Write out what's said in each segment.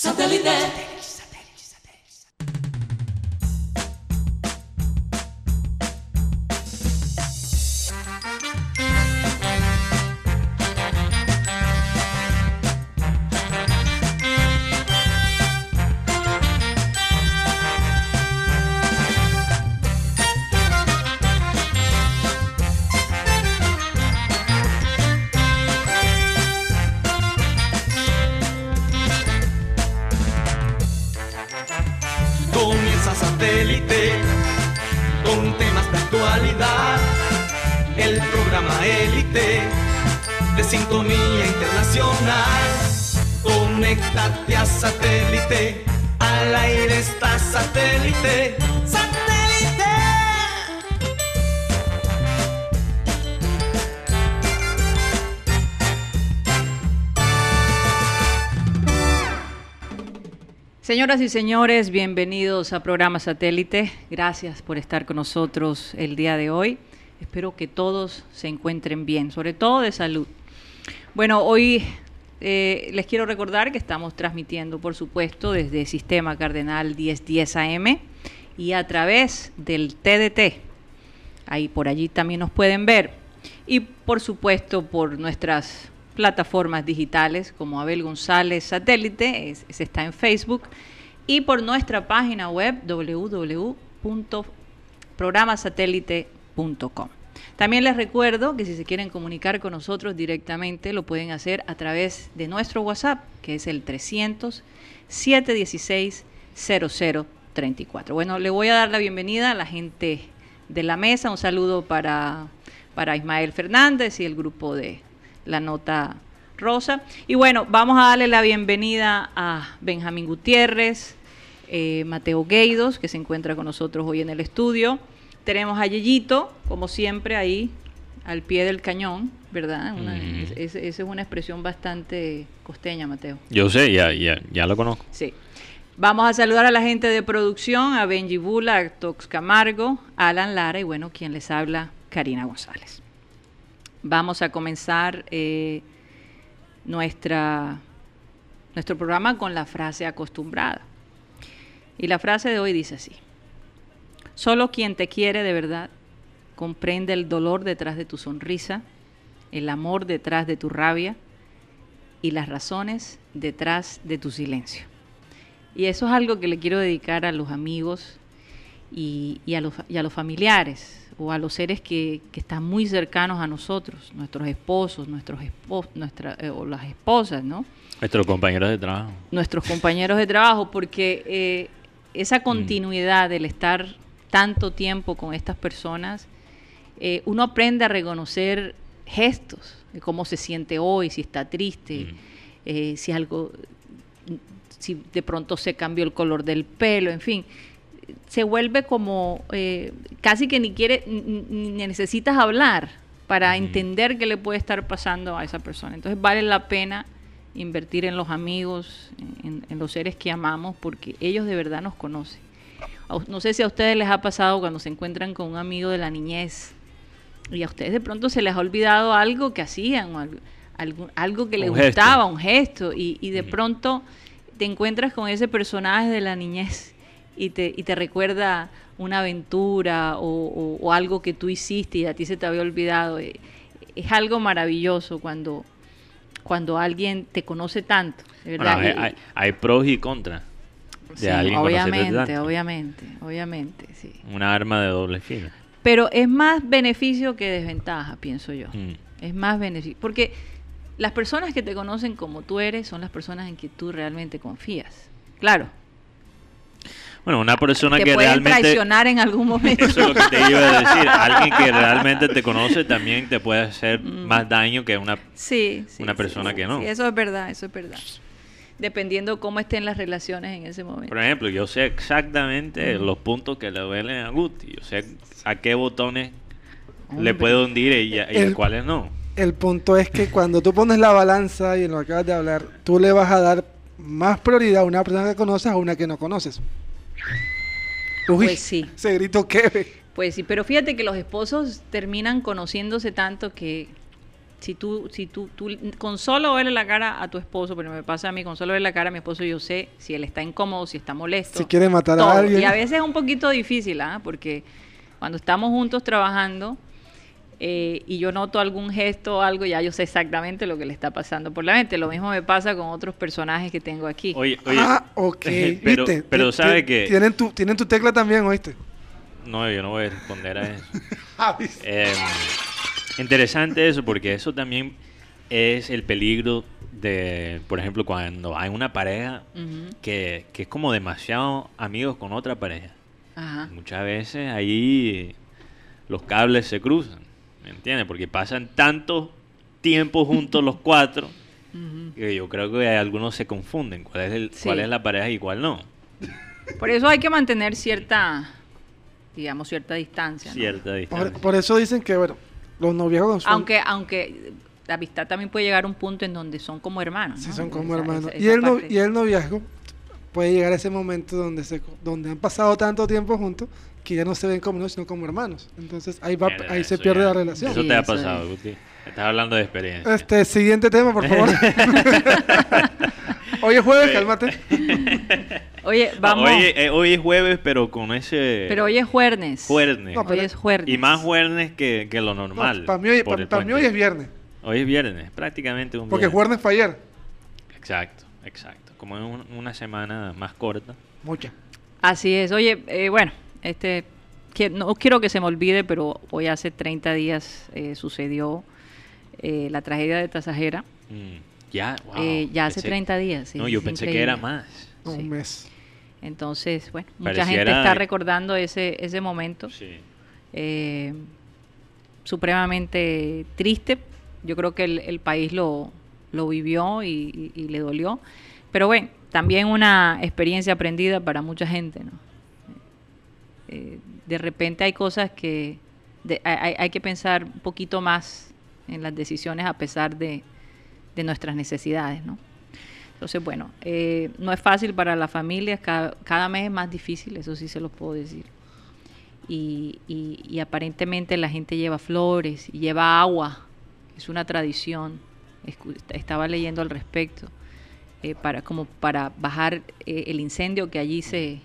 Satellite. Señoras y señores, bienvenidos a Programa Satélite. Gracias por estar con nosotros el día de hoy. Espero que todos se encuentren bien, sobre todo de salud. Bueno, hoy eh, les quiero recordar que estamos transmitiendo, por supuesto, desde Sistema Cardenal 1010 AM y a través del TDT. Ahí por allí también nos pueden ver. Y por supuesto por nuestras plataformas digitales como Abel González Satélite, se está en Facebook, y por nuestra página web www.programasatélite.com. También les recuerdo que si se quieren comunicar con nosotros directamente lo pueden hacer a través de nuestro WhatsApp, que es el 300 716 0034. Bueno, le voy a dar la bienvenida a la gente de la mesa. Un saludo para, para Ismael Fernández y el grupo de, la nota rosa. Y bueno, vamos a darle la bienvenida a Benjamín Gutiérrez, eh, Mateo Gueidos, que se encuentra con nosotros hoy en el estudio. Tenemos a Yeyito, como siempre, ahí al pie del cañón, ¿verdad? Esa es una expresión bastante costeña, Mateo. Yo sé, ya, ya, ya lo conozco. Sí. Vamos a saludar a la gente de producción, a Benji Bula, a Tox Camargo, a Alan Lara y bueno, quien les habla, Karina González. Vamos a comenzar eh, nuestra, nuestro programa con la frase acostumbrada. Y la frase de hoy dice así. Solo quien te quiere de verdad comprende el dolor detrás de tu sonrisa, el amor detrás de tu rabia y las razones detrás de tu silencio. Y eso es algo que le quiero dedicar a los amigos y, a, los, y a los familiares, o a los seres que, están muy cercanos a nosotros, nuestros esposos, nuestros nuestra, eh, o las esposas, ¿no? Nuestros compañeros de trabajo. Nuestros compañeros de trabajo, porque eh, esa mm. continuidad del estar tanto tiempo con estas personas, eh, uno aprende a reconocer gestos, cómo se siente hoy, si está triste, mm. si algo, si de pronto se cambió el color del pelo, en fin se vuelve como eh, casi que ni quiere ni necesitas hablar para entender qué le puede estar pasando a esa persona. Entonces vale la pena invertir en los amigos, en, los seres que amamos, porque ellos de verdad nos conocen. No sé si a ustedes les ha pasado cuando se encuentran con un amigo de la niñez y a ustedes de pronto se les ha olvidado algo que hacían, algo, algo, que les gustaba, un gesto, y de pronto te encuentras con ese personaje de la niñez y te, y te recuerda una aventura o, algo que tú hiciste y a ti se te había olvidado. Eh, es algo maravilloso cuando, cuando alguien te conoce tanto. ¿verdad? hay, pros y contras. De alguien obviamente, obviamente, obviamente, sí. Una arma de doble filo. Pero es más beneficio que desventaja, pienso yo. Mm. Es más beneficio. Porque las personas que te conocen como tú eres son las personas en que tú realmente confías. Claro, bueno, una persona te que realmente... traicionar en algún momento. Eso es lo que te iba a decir. Alguien que realmente te conoce también te puede hacer mm. más daño que una, sí, una persona que no. Sí, eso es verdad, eso es verdad. Dependiendo cómo estén las relaciones en ese momento. Por ejemplo, yo sé exactamente los puntos que le duelen a Guti. Yo sé a qué botones le puedo hundir y, a, cuáles no. El punto es que cuando tú pones la balanza y en lo que acabas de hablar, tú le vas a dar más prioridad a una persona que conoces a una que no conoces pues sí. Se gritó qué Pues sí, pero fíjate que los esposos terminan conociéndose tanto que si tú, si tú, tú, con solo verle la cara a tu esposo, pero me pasa a mí, con solo verle la cara a mi esposo, yo sé si él está incómodo, si está molesto. Si quiere matar todo. a alguien. Y a veces es un poquito difícil, ¿ah? Porque cuando estamos juntos trabajando eh, y yo noto algún gesto o algo, ya yo sé exactamente lo que le está pasando por la mente. Lo mismo me pasa con otros personajes que tengo aquí. Oye, oye. ah, ok. pero, ¿viste? pero sabe que... Tienen tu, tienen tu tecla también, ¿oíste? No, yo no voy a responder a eso. Ah. Eh, interesante eso, porque eso también es el peligro de, por ejemplo, cuando hay una pareja que, que es como demasiado amigos con otra pareja. Ajá. Muchas veces ahí los cables se cruzan, ¿me entiendes? Porque pasan tanto tiempo juntos los cuatro que yo creo que algunos se confunden cuál es, el, Sí. cuál es la pareja y cuál no. Por eso hay que mantener cierta, digamos, cierta distancia. ¿no? Cierta Por, distancia. por eso dicen que, bueno, los noviazgos son, Aunque, aunque la amistad también puede llegar a un punto en donde son como hermanos. sí ¿no? son como Esa- hermanos. esa- y, el no- y el noviazgo puede llegar a ese momento donde, se, donde han pasado tanto tiempo juntos que ya no se ven como novios, sino como hermanos. Entonces ahí, va, Mierda, ahí se pierde ya- la relación. Eso Sí, te ha pasado. Guti. Estás hablando de experiencia. Este, siguiente tema, por favor. Hoy es jueves, cálmate. Oye, vamos. Hoy, eh, hoy es jueves, pero con ese pero hoy es jueves. jueves. No, Hoy pero- es jueves. y más jueves que, que lo normal. para mí, hoy, pa- pa' mí hoy es viernes. Hoy es viernes, prácticamente un Porque viernes. jueves fue ayer. Exacto, exacto. Como es un- una semana más corta. Mucha. Así es. Oye, eh, bueno, este, que- no quiero que se me olvide, pero hoy hace 30 días eh, sucedió eh, la tragedia de Tasajera. Mm, Ya, wow. Eh, ya hace pensé- 30 días. sí, no, yo pensé que era más. Un mes. Entonces, bueno, mucha gente está recordando ese, ese momento. Sí. eh, supremamente triste. Yo creo que el, el país lo, lo vivió y, y- y le dolió. Pero bueno, también una experiencia aprendida para mucha gente. ¿no? Eh, de repente hay cosas que hay, que pensar un poquito más en las decisiones a pesar de, de nuestras necesidades. ¿no? Entonces, bueno, eh, no es fácil para las familias, cada, cada mes es más difícil, eso sí se los puedo decir y, aparentemente la gente lleva flores lleva agua, es una tradición. Estaba leyendo al respecto, eh, para, como para bajar el incendio que allí se,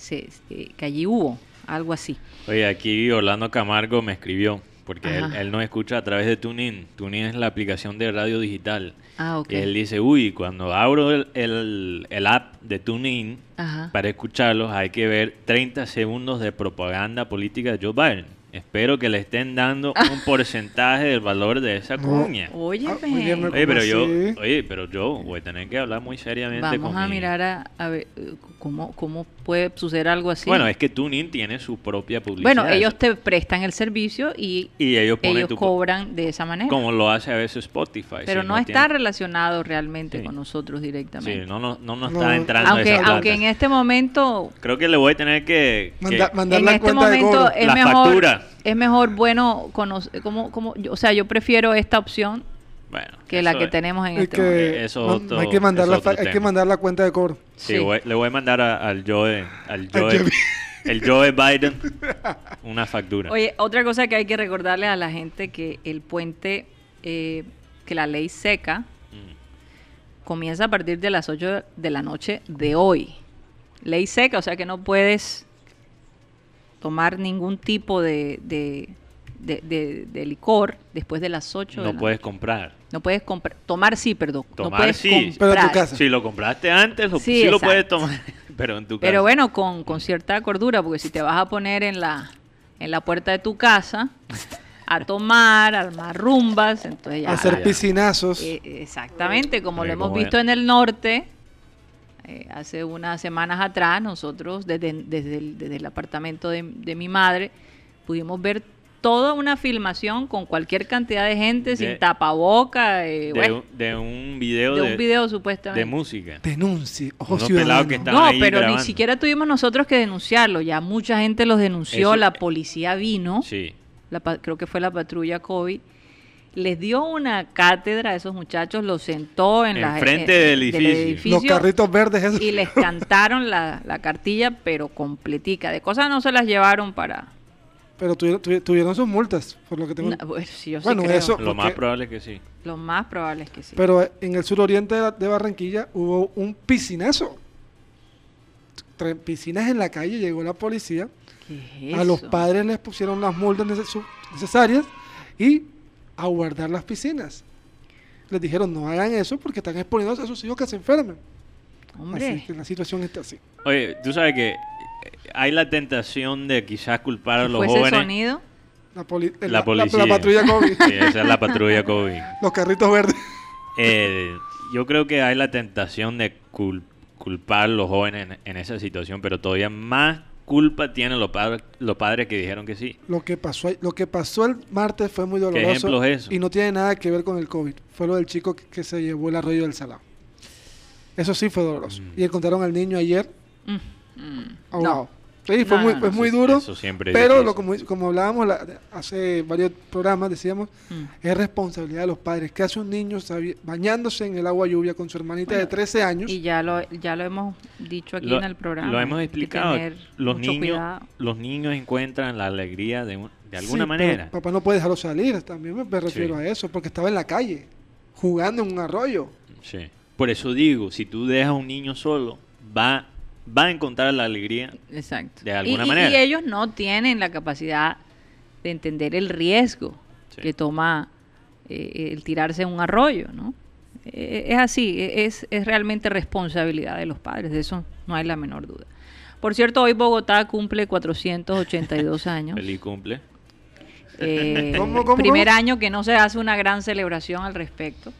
se- eh, que allí hubo, algo así. Oye, aquí Orlando Camargo me escribió, porque él, él nos escucha a través de TuneIn. TuneIn es la aplicación de radio digital. Ah, ok. Y él dice, uy, cuando abro el, el- el app de TuneIn Ajá. para escucharlos hay que ver 30 segundos de propaganda política de Joe Biden. Espero que le estén dando un porcentaje del valor de esa No. cuña. Oye, Ah, óyeme, Oye, pero yo, oye, pero yo voy a tener que hablar muy seriamente vamos con a mi- mirar a, a ver eh, cómo, cómo puede suceder algo así. Bueno, es que TuneIn tiene su propia publicidad. Bueno, ellos te prestan el servicio y y ellos ponen ellos tu cobran de esa manera. como lo hace a veces Spotify. Pero si no, está tiene- relacionado realmente Sí. con nosotros directamente. Sí, no, no, no nos No. está entrando aunque, esa plata. aunque en este momento, Creo que le voy a tener que... que- Manda- mandar en la este cuenta de momento cobro. es La mejor, factura. es mejor bueno conocer, como, como, yo- o sea, yo prefiero esta opción bueno, que la que es- tenemos en este momento. que, Eso no- otro- hay que mandar la, fa- hay que mandar la cuenta de cobro. Sí, Sí. voy- le voy a mandar a- al Joe, al Joe, Joe. el Joe Biden una factura. Oye, otra cosa que hay que recordarle a la gente que el puente, eh, que la ley seca Mm. comienza a partir de las 8 de la noche de hoy. Ley seca, o sea que no puedes tomar ningún tipo de, de, de- de- de licor después de las 8 de No la puedes noche. comprar. No puedes comprar. Tomar sí, perdón. no Tomar puedes sí. comprar. Pero en tu casa. Si lo compraste antes, lo, Sí, sí, lo puedes tomar, pero en tu casa. Pero bueno, con, con cierta cordura, porque si te vas a poner en la, en la puerta de tu casa a tomar, a armar rumbas, entonces ya... hacer ya. piscinazos. Eh, exactamente, como lo Oye, hemos ¿cómo visto en el norte, eh, hace unas semanas atrás, nosotros desde, desde, el, desde el apartamento de, de mi madre pudimos ver toda una filmación con cualquier cantidad de gente, De- sin tapaboca, eh, de, bueno, un- de un video de de, un video de supuestamente. música. Denuncie. Ojo pelados que No, ahí pero grabando. ni siquiera tuvimos nosotros que denunciarlo, ya mucha gente los denunció, Eso- la policía vino, Sí. la creo que fue la patrulla COVID, les dio una cátedra a esos muchachos, los sentó en la Enfrente en- del edificio. Los carritos verdes esos. y les cantaron la, la cartilla, pero completica. De cosas no se las llevaron para, Pero tuvieron, tuvi- tuvieron sus multas, por lo que tengo. No, bueno, sí, yo sí Bueno, creo. eso- Lo más probable es que sí. Lo más probable es que sí. Pero en el suroriente de, de Barranquilla hubo un piscinazo. Tre- Piscinas en la calle, llegó la policía. ¿Qué es A los eso? padres les pusieron las multas neces- necesarias y a guardar las piscinas. Les dijeron no hagan eso porque están exponiendo a sus hijos que se enfermen. Así Hombre, que la situación está así. Oye, tú sabes que eh, hay la tentación de quizás culpar a ¿qué los fue ese jóvenes. sonido? La, poli- La, la- policía. la patrulla COVID, Sí, esa es la patrulla COVID. los carritos verdes. Eh, yo creo que hay la tentación de cul- culpar a los jóvenes en, en esa situación, pero todavía más culpa tienen los, padres los padres que dijeron que sí. Lo que pasó lo que pasó el martes fue muy doloroso ejemplo es eso? y no tiene nada que ver con el COVID. Fue lo del chico que, que se llevó el arroyo del Salado. Eso sí fue doloroso. Mm. Y encontraron al niño ayer Mm, mm. ahogado. Sí, fue No, muy, no, fue no. muy duro. eso siempre es pero lo, como, como hablábamos la- hace varios programas, decíamos, Mm. es responsabilidad de los padres. ¿Qué hace un niño bañándose en el agua lluvia con su hermanita Bueno, de 13 años? Y ya lo, ya lo hemos dicho aquí Lo, en el programa. lo hemos explicado. Los niños, cuidado. los niños encuentran la alegría de, un- de alguna Sí, manera. pero papá no puede dejarlo salir, también me, me refiero Sí. a eso, porque estaba en la calle, jugando en un arroyo. Sí. Por eso digo, si tú dejas a un niño solo, va, va a encontrar la alegría. Exacto. de alguna y, manera. y ellos no tienen la capacidad de entender el riesgo Sí. que toma eh, el tirarse en un arroyo, ¿no? Eh, es así, e- es, es realmente responsabilidad de los padres, de eso no hay la menor duda. Por cierto, hoy Bogotá cumple 482 años. Feliz cumple. Eh, ¿Cómo, cómo, primer cómo? año que no se hace una gran celebración al respecto.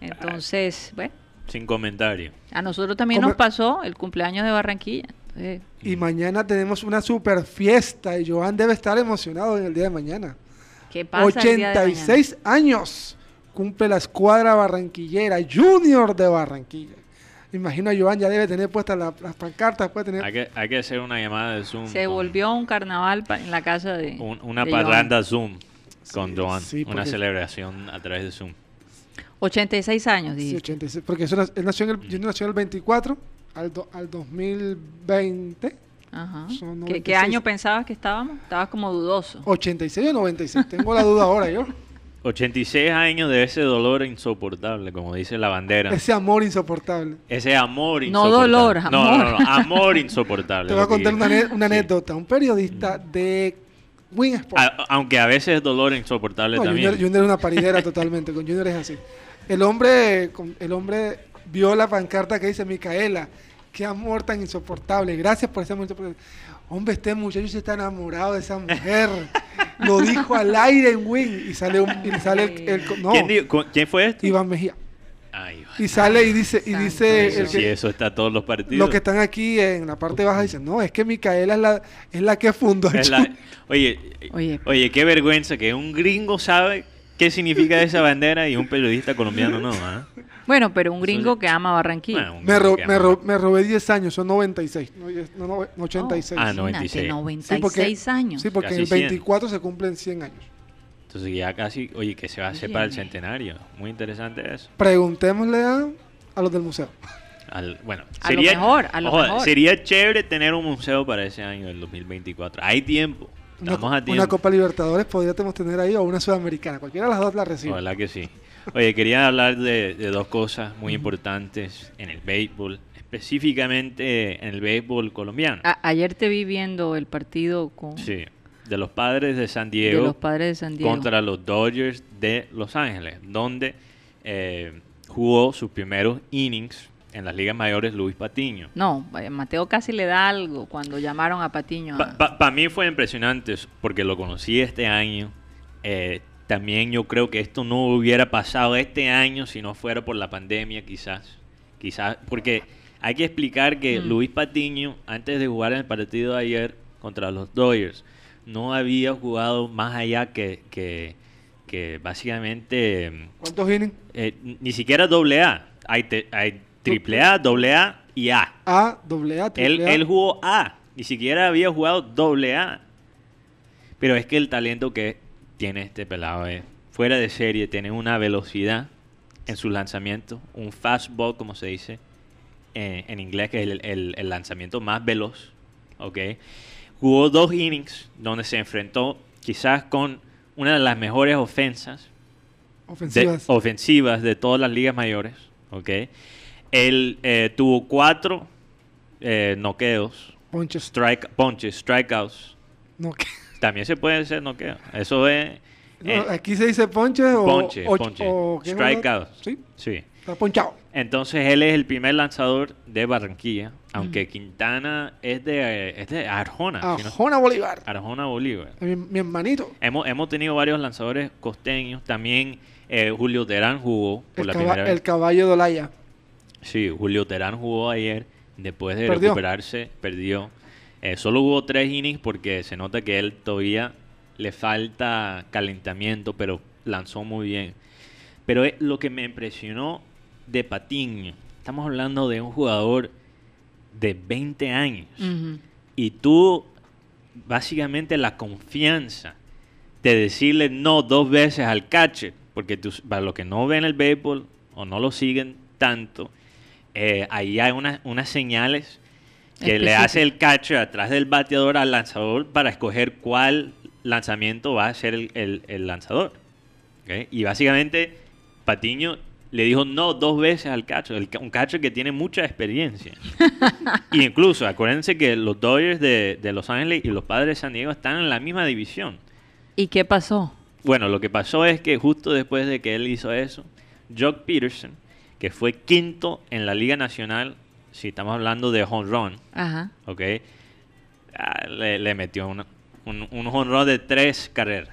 Entonces, bueno, Sin comentario. a nosotros también ¿Cómo? nos pasó el cumpleaños de Barranquilla. Entonces, Y mañana tenemos una super fiesta y Joan debe estar emocionado en el día de mañana. ¿Qué pasa el día de mañana? 86 años cumple la escuadra barranquillera Junior de Barranquilla. Imagino a Joan ya debe tener puestas la- las pancartas, puede tener... Hay que, hay que hacer una llamada de Zoom. Se con- volvió un carnaval en la casa de. un- una de Joan. parranda Zoom con Sí, Joan. sí, una porque- celebración a través de Zoom. 86 años, Sí, dijiste. 86, porque eso él nació en el, Junior nació en el 24 al, do- al 2020. Ajá. ¿Qué, 96. qué año pensabas que estábamos? Estabas como dudoso. 86 o 96, tengo la duda ahora yo. 86 años de ese dolor insoportable, como dice la bandera. Ese amor insoportable. Ese amor No insoportable. dolor, No, no, amor. no, amor insoportable. Te voy a contar una, una Sí. anécdota. Un periodista de Win Sport. A- aunque a veces es dolor insoportable No, también. Junior, Junior es una paridera totalmente. Con Junior es así. El hombre, con- el hombre vio la pancarta que dice Micaela. Qué amor tan insoportable. Gracias por ese amor insoportable. Hombre, este muchacho se está enamorado de esa mujer. Lo dijo al aire en Win y sale un, y sale el, el- no, ¿Quién, dijo- cu- quién fue esto? Iván Mejía. Ay, Y sale y dice y Santo dice eso, el sí, que- eso está todos los partidos. los que están aquí en la parte baja dicen no es que Micaela es la es la que fundó el Es la- Junior". oye, Oye. oye, qué vergüenza que un gringo sabe qué significa esa bandera y un periodista colombiano no. ¿ah? Bueno, pero un gringo Eso- que ama Barranquilla. Bueno, un me, gringo ro- que me, ama- ro- me robé 10 años son 96 no, no, no, 86 Ah, Imagínate, 96. Sí, 96 porque- años. Sí, porque Casi el 100. 24 se cumplen 100 años. Entonces ya casi, oye, que se va a hacer para el centenario. Muy interesante eso. Preguntémosle a, a los del museo. Al- bueno, A lo mejor, a lo ojo, mejor. sería chévere tener un museo para ese año, el 2024. Hay tiempo. Una. Copa Libertadores podríamos tener ahí o una Sudamericana. Cualquiera de las dos la recibe. Ojalá que sí. Oye, quería hablar de, de dos cosas muy importantes en el béisbol, específicamente en el béisbol colombiano. A- ayer te vi viendo el partido con Sí, de los padres de San de Diego los padres de San Diego. contra los Dodgers de Los Ángeles, donde eh, jugó sus primeros innings en las ligas mayores Luis Patiño. No, vaya, Mateo casi le da algo cuando llamaron a Patiño. a- Para mí fue impresionante porque lo conocí este año. Eh, también yo creo que esto no hubiera pasado este año si no fuera por la pandemia, quizás. Quizás, porque hay que explicar que Mm. Luis Patiño, antes de jugar en el partido de ayer contra los Dodgers, no había jugado más allá que, que, que básicamente ¿Cuántos innings? eh, ni siquiera doble A. Hay, te- hay triple A, doble A y A. A, doble A, Él, triple A. él jugó A, ni siquiera había jugado doble A. Pero es que el talento que tiene este pelado es fuera de serie, tiene una velocidad en sus lanzamientos, un fastball, como se dice eh, en inglés, que es el, el- el lanzamiento más veloz, ¿ok? jugó dos innings donde se enfrentó quizás con una de las mejores ofensas de- Ofensivas. ofensivas de todas las ligas mayores. ¿ok? Él eh, tuvo cuatro eh, noqueos, Ponches. strike, ponches, strikeouts. También se puede hacer noqueo. Eso es... No, eh, aquí se dice ponches o. Ponche, o- ponche. o- ¿qué es Strikeouts. Sí, sí. está ponchado. Entonces él es el primer lanzador de Barranquilla, aunque Quintana es de, es de Arjona. si no- Ajona Bolívar. Arjona Bolívar. Mi, mi hermanito. Hemos, hemos tenido varios lanzadores costeños. También eh, Julio Terán jugó por El, la primera vez. el caballo de Olaya. Sí, Julio Terán jugó ayer. Después de Perdió. recuperarse, perdió. Eh, solo hubo tres innings porque se nota que él todavía le falta calentamiento, pero lanzó muy bien. Pero eh, lo que me impresionó de Patiño, estamos hablando de un jugador de 20 años. Y tú, básicamente la confianza de decirle no dos veces al catcher, porque tú- para los que no ven el béisbol o no lo siguen tanto, eh, ahí hay unas, unas señales que le hace el catcher atrás del bateador al lanzador para escoger cuál lanzamiento va a ser el, el- el lanzador. Y básicamente Patiño le dijo no dos veces al catcher, el un catcher que tiene mucha experiencia. y incluso, acuérdense que los Dodgers de, de Los Ángeles y los Padres de San Diego están en la misma división. ¿Y qué pasó? Bueno, lo que pasó es que justo después de que él hizo eso, Jock Peterson, que fue quinto en la Liga Nacional, si estamos hablando de home run, Ajá. ¿ok? Ah, le, le metió una- un, un home run de tres carreras.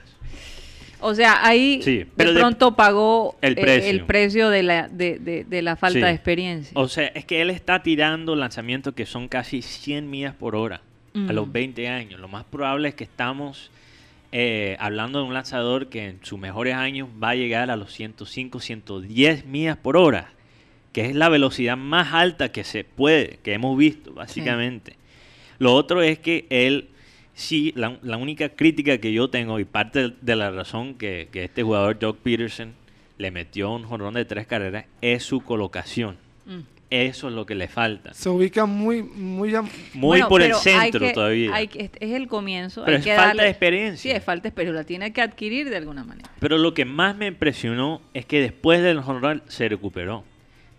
O sea, ahí Sí, pero de de- pronto pagó El eh, precio. el precio de la, de, de- de la falta Sí. de experiencia. O sea, es que él está tirando lanzamientos que son casi 100 millas por hora a los Mm. 20 años. Lo más probable es que estamos eh, hablando de un lanzador que en sus mejores años va a llegar a los 105, 110 millas por hora, que es la velocidad más alta que se puede, que hemos visto, básicamente. Lo otro es que él, sí, la, la única crítica que yo tengo y parte de la razón que, que este jugador, Doug Peterson, le metió un jonrón de tres carreras, es su colocación. Mm. Eso es lo que le falta. Se ubica muy, muy. Muy Bueno, por el pero hay centro que- todavía. hay que- es el comienzo. Pero hay es que falta darle- de experiencia. Sí, es falta de experiencia. La tiene que adquirir de alguna manera. Pero lo que más me impresionó es que después del run se recuperó.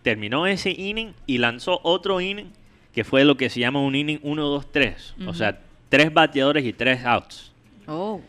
Terminó ese inning y lanzó otro inning que fue lo que se llama un inning 1-2-3. O sea, tres bateadores y tres outs. Oh,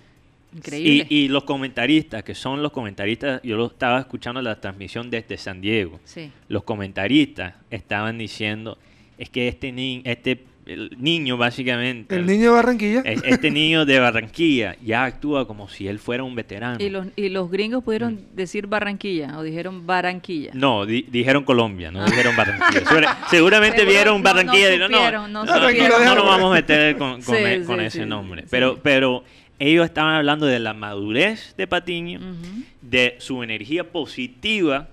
increíble. y los comentaristas, que son los comentaristas, yo lo estaba escuchando en la transmisión desde San Diego. sí. Los comentaristas estaban diciendo, es que este, este el niño básicamente, El niño de Barranquilla. es- este niño de Barranquilla ya actúa como si él fuera un veterano. Y los, y los gringos pudieron decir Barranquilla o dijeron Barranquilla. Mm. No, di- dijeron Colombia, no dijeron Barranquilla. Segura- seguramente Seguro vieron no- Barranquilla no y dijeron, no, no no, no nos vamos a meter con, con Sí, e- con sí, ese sí, nombre. sí. Pero, pero ellos estaban hablando de la madurez de Patiño, de su energía positiva,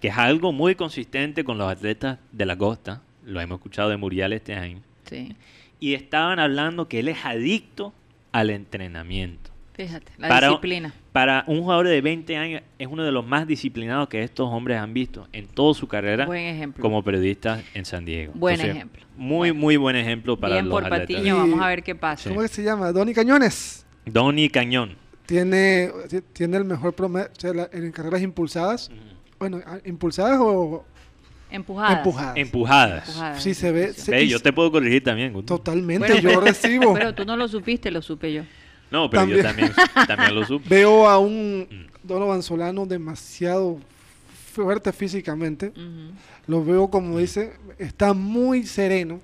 que es algo muy consistente con los atletas de la costa. Lo hemos escuchado de Muriel este año. Sí, Y estaban hablando que él es adicto al entrenamiento. fíjate, la Para- disciplina. Para un jugador de 20 años es uno de los más disciplinados que estos hombres han visto en toda su carrera Buen ejemplo. como periodista en San Diego. Buen ejemplo. Muy, Bueno. muy buen ejemplo para Bien los por atletas. Patiño, vamos a ver qué pasa. Sí. ¿Cómo es que se llama? Donny Cañones. Donny Cañón. Tiene, tiene el mejor promedio o sea, en carreras impulsadas. Bueno, ah, impulsadas o Empujadas. empujadas. Empujadas. Empujadas. Sí, se ve. se- Ve, y- yo te puedo corregir también. Totalmente, Bueno, yo recibo. Pero tú no lo supiste, lo supe yo. No, pero yo también, También. lo supe. Veo a un Mm. Donovan Solano demasiado fuerte físicamente. Lo veo, como dice, está muy sereno.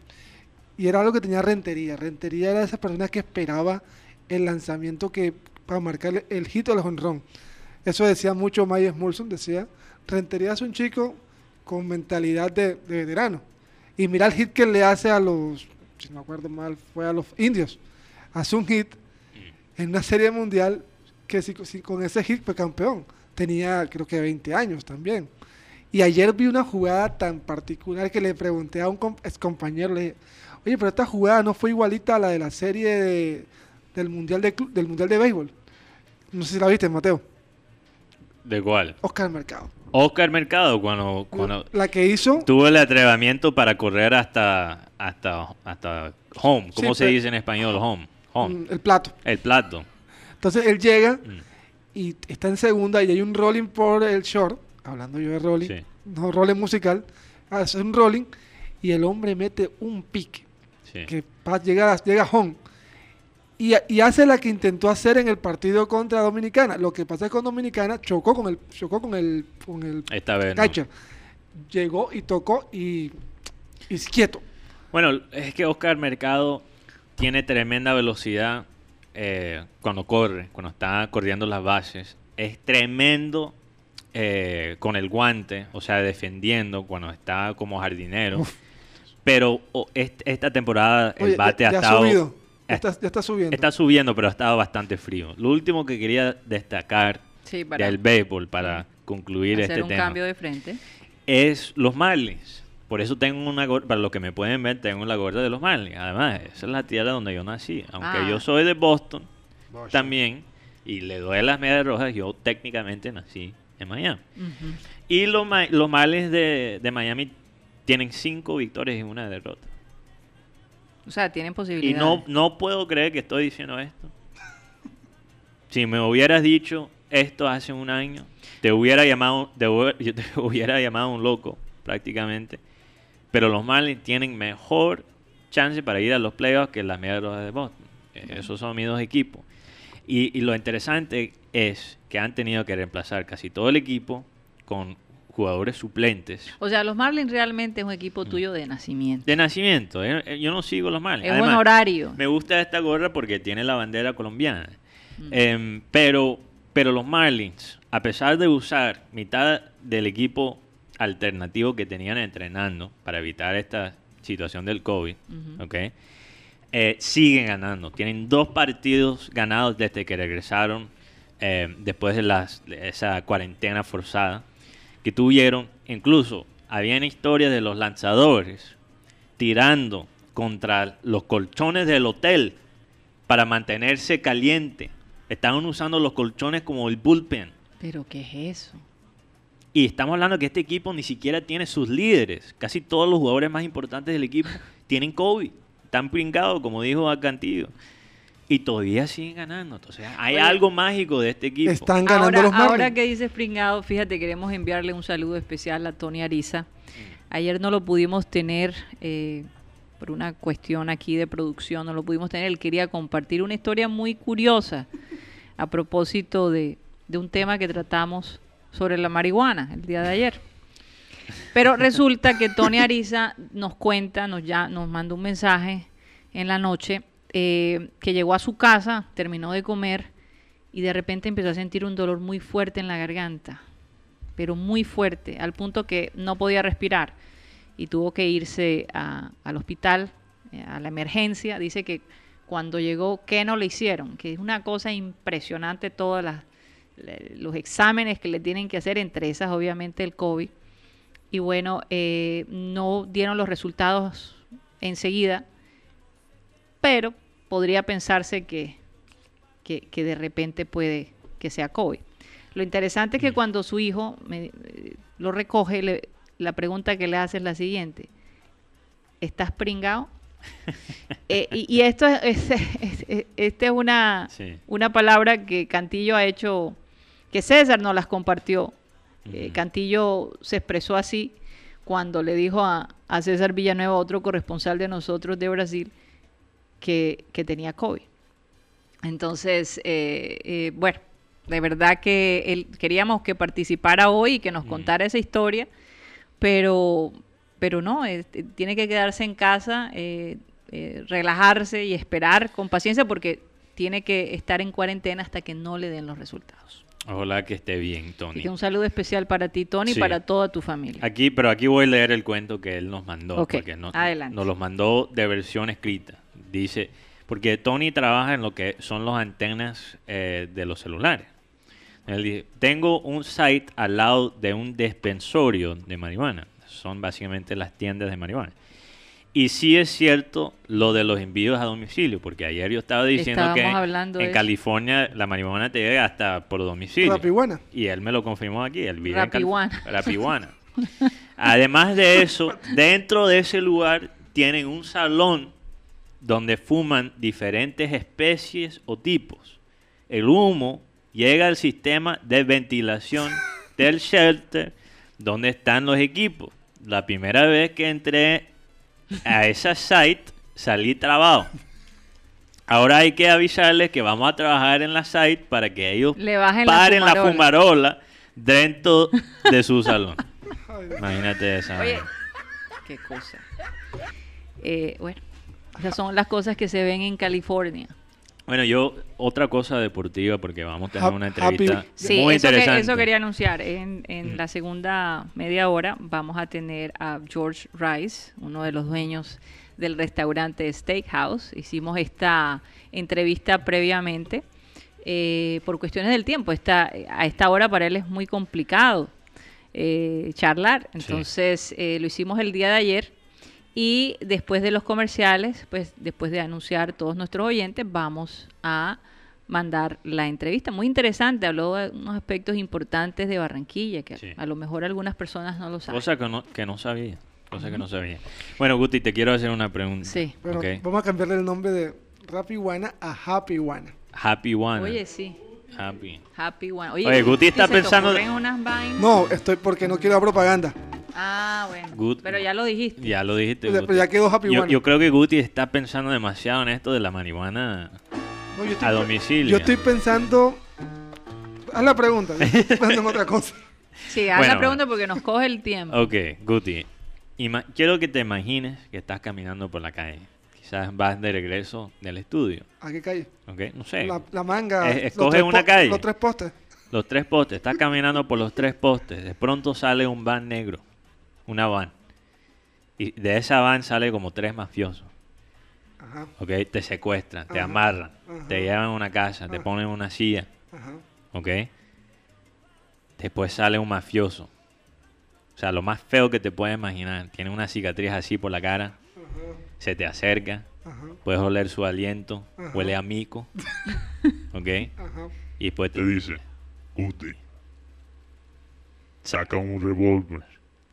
Y era algo que tenía Rentería. Rentería era esa persona que esperaba el lanzamiento que para marcar el hit o el honrón. Eso decía mucho Myers Mulson, decía, Rentería es un chico con mentalidad de, de veterano. Y mira el hit que le hace a los, si no me acuerdo mal, fue a los indios. Hace un hit en una serie mundial que si, si con ese hit fue campeón. Tenía creo que 20 años también. Y ayer vi una jugada tan particular que le pregunté a un ex compañero, le dije, oye, pero esta jugada no fue igualita a la de la serie de- del, mundial de, del Mundial de Béisbol. No sé si la viste, Mateo. ¿De cuál? Oscar Mercado. Oscar Mercado, cuando, cuando La que hizo, tuvo el atrevimiento para correr hasta, hasta, hasta home. ¿Cómo Sí, se dice en español? Home. Home. mm, el plato. El plato. Entonces él llega Mm. y está en segunda y hay un rolling por el short, hablando yo de rolling, Sí. no rolling musical, hace un rolling y el hombre mete un pique Sí. que pa- llega, a- llega home y, y hace la que intentó hacer en el partido contra Dominicana. Lo que pasa es que con Dominicana chocó con el chocó con el con el Esta vez no. catcher. Llegó y tocó y, y quieto. Bueno, es que Oscar Mercado tiene tremenda velocidad eh, cuando corre, cuando está corriendo las bases. Es tremendo eh, con el guante, o sea, defendiendo cuando está como jardinero. Pero est- esta temporada el Oye, bate ya, ha estado... Ya está, ya está subiendo. Está subiendo, pero ha estado bastante frío. Lo último que quería destacar Sí, para del béisbol para concluir hacer este un tema cambio de frente. es los Marlins. Por eso tengo una gorra, para los que me pueden ver, tengo la gorra de los Marlins. Además, esa es la tierra donde yo nací. Aunque Ah. yo soy de Boston también y le doy las medias rojas, yo técnicamente nací en Miami. Y los, los Marlins de, de Miami tienen cinco victorias y una derrota. O sea, tienen Y posibilidades. no, no puedo creer que estoy diciendo esto. Si me hubieras dicho esto hace un año, te hubiera llamado, te hubiera llamado un loco, prácticamente. Pero los Marlins tienen mejor chance para ir a los playoffs que las Medias de Boston. Eh, Esos son mis dos equipos. Y, y lo interesante es que han tenido que reemplazar casi todo el equipo con jugadores suplentes. O sea, los Marlins realmente es un equipo tuyo de nacimiento. De nacimiento, eh, eh, yo no sigo los Marlins. Es un Además, horario. me gusta esta gorra porque tiene la bandera colombiana. Mm. Em, pero, pero los Marlins, a pesar de usar mitad del equipo alternativo que tenían entrenando para evitar esta situación del COVID. ¿ok? Eh, siguen ganando. Tienen dos partidos ganados desde que regresaron eh, después de, las, de esa cuarentena forzada que tuvieron. Incluso habían historias de los lanzadores tirando contra los colchones del hotel para mantenerse caliente. Estaban usando los colchones como el bullpen. Pero ¿qué es eso? Y estamos hablando que este equipo ni siquiera tiene sus líderes. Casi todos los jugadores más importantes del equipo tienen COVID. Están pringados, como dijo Acantillo. Y todavía siguen ganando. Entonces, hay Oye. algo mágico de este equipo. Están ganando ahora, los Marlins. ahora que dice Springado, fíjate, queremos enviarle un saludo especial a Tony Ariza. Ayer no lo pudimos tener eh, por una cuestión aquí de producción, no lo pudimos tener. Él quería compartir una historia muy curiosa a propósito de, de un tema que tratamos sobre la marihuana el día de ayer. Pero resulta que Tony Ariza nos cuenta, nos, ya, nos manda un mensaje en la noche eh, que llegó a su casa, terminó de comer y de repente empezó a sentir un dolor muy fuerte en la garganta, pero muy fuerte, al punto que no podía respirar y tuvo que irse a- al hospital, eh, a la emergencia. Dice que cuando llegó, ¿qué no le hicieron? Que es una cosa impresionante todos los exámenes que le tienen que hacer, entre esas obviamente el COVID. Y bueno, eh, no dieron los resultados enseguida, pero podría pensarse que, que, que de repente puede que sea COVID. Lo interesante es que cuando su hijo me- eh, lo recoge, le- la pregunta que le hace es la siguiente. ¿Estás pringado? Eh, y, y esto es, es- una, Sí. una palabra que Cantillo ha hecho, que César nos las compartió. Eh. Cantillo se expresó así cuando le dijo a, a César Villanueva, otro corresponsal de nosotros de Brasil, que, que tenía COVID. Entonces, eh, eh, bueno, de verdad que él, queríamos que participara hoy y que nos Mm. contara esa historia, pero, pero no, este, tiene que quedarse en casa, eh, eh, relajarse y esperar con paciencia porque tiene que estar en cuarentena hasta que no le den los resultados. Ojalá que esté bien, Tony. un saludo especial para ti, Tony, y Sí. para toda tu familia. Aquí, pero aquí voy a leer el cuento que él nos mandó. Ok, porque no- adelante. nos los mandó de versión escrita. Dice, porque Tony trabaja en lo que son las antenas eh, de los celulares. Él dice, tengo un site al lado de un dispensorio de marihuana. Son básicamente las tiendas de marihuana. Y sí es cierto lo de los envíos a domicilio, porque ayer yo estaba diciendo Estábamos que en. California la marihuana te llega hasta por domicilio. Rapihuana. Y él me lo confirmó aquí. Él vive en Rapihuana. Rapihuana. Además de eso, dentro de ese lugar tienen un salón donde fuman diferentes especies o tipos. El humo llega al sistema de ventilación del shelter donde están los equipos. La primera vez que entré a esa site salí trabado. Ahora hay que avisarles que vamos a trabajar en la site para que ellos Le bajen la paren la fumarola. fumarola dentro de su salón. Imagínate esa. Oye, qué cosa. Eh, bueno, esas son las cosas que se ven en California. Bueno, yo, otra cosa deportiva, porque vamos a tener una entrevista Sí, muy eso, que- interesante. eso quería anunciar. En, en Mm. la segunda media hora vamos a tener a George Rice, uno de los dueños del restaurante Steakhouse. Hicimos esta entrevista previamente eh, por cuestiones del tiempo. Esta, a esta hora para él es muy complicado eh, charlar. Entonces eh, lo hicimos el día de ayer. Y después de los comerciales, pues después de anunciar a todos nuestros oyentes, vamos a mandar la entrevista. Muy interesante, habló de unos aspectos importantes de Barranquilla, que Sí. a lo mejor algunas personas no lo saben. Cosa que no, que no sabía. Cosa que no sabía. Bueno, Guti, te quiero hacer una pregunta. Sí. Pero vamos a cambiarle el nombre de Rapihuana a Happyhuana. Happy One. Oye, sí, Happy. Happy One. Oye, Guti está ¿se te pensando- unas vainas? No, estoy porque no quiero dar propaganda. Ah, bueno. Pero ya lo dijiste. Ya lo dijiste. Pero ya quedó Happy yo, One. yo creo que Guti está pensando demasiado en esto de la marihuana No, yo estoy a domicilio. Yo estoy pensando. Haz la pregunta. Yo estoy pensando en otra cosa. Sí, haz Bueno, la pregunta porque nos coge el tiempo. Ok, Guti. ima- quiero que te imagines que estás caminando por la calle. Quizás vas de regreso del estudio. ¿A qué calle? Ok, no sé. La, la manga. Los escoge una calle. Los tres postes. Los tres postes. Estás caminando por los tres postes. De pronto sale un van negro. Una van. Y de esa van sale como tres mafiosos. Ajá, Ok, te secuestran, te amarran, ajá. te llevan a una casa, te ponen en una silla. ajá. ¿ok? Después sale un mafioso. O sea, lo más feo que te puedes imaginar. Tiene una cicatriz así por la cara, se te acerca, Ajá, puedes oler su aliento, Ajá. huele a mico, ¿ok? ajá. Y después te te dice, Guti, saca un revólver,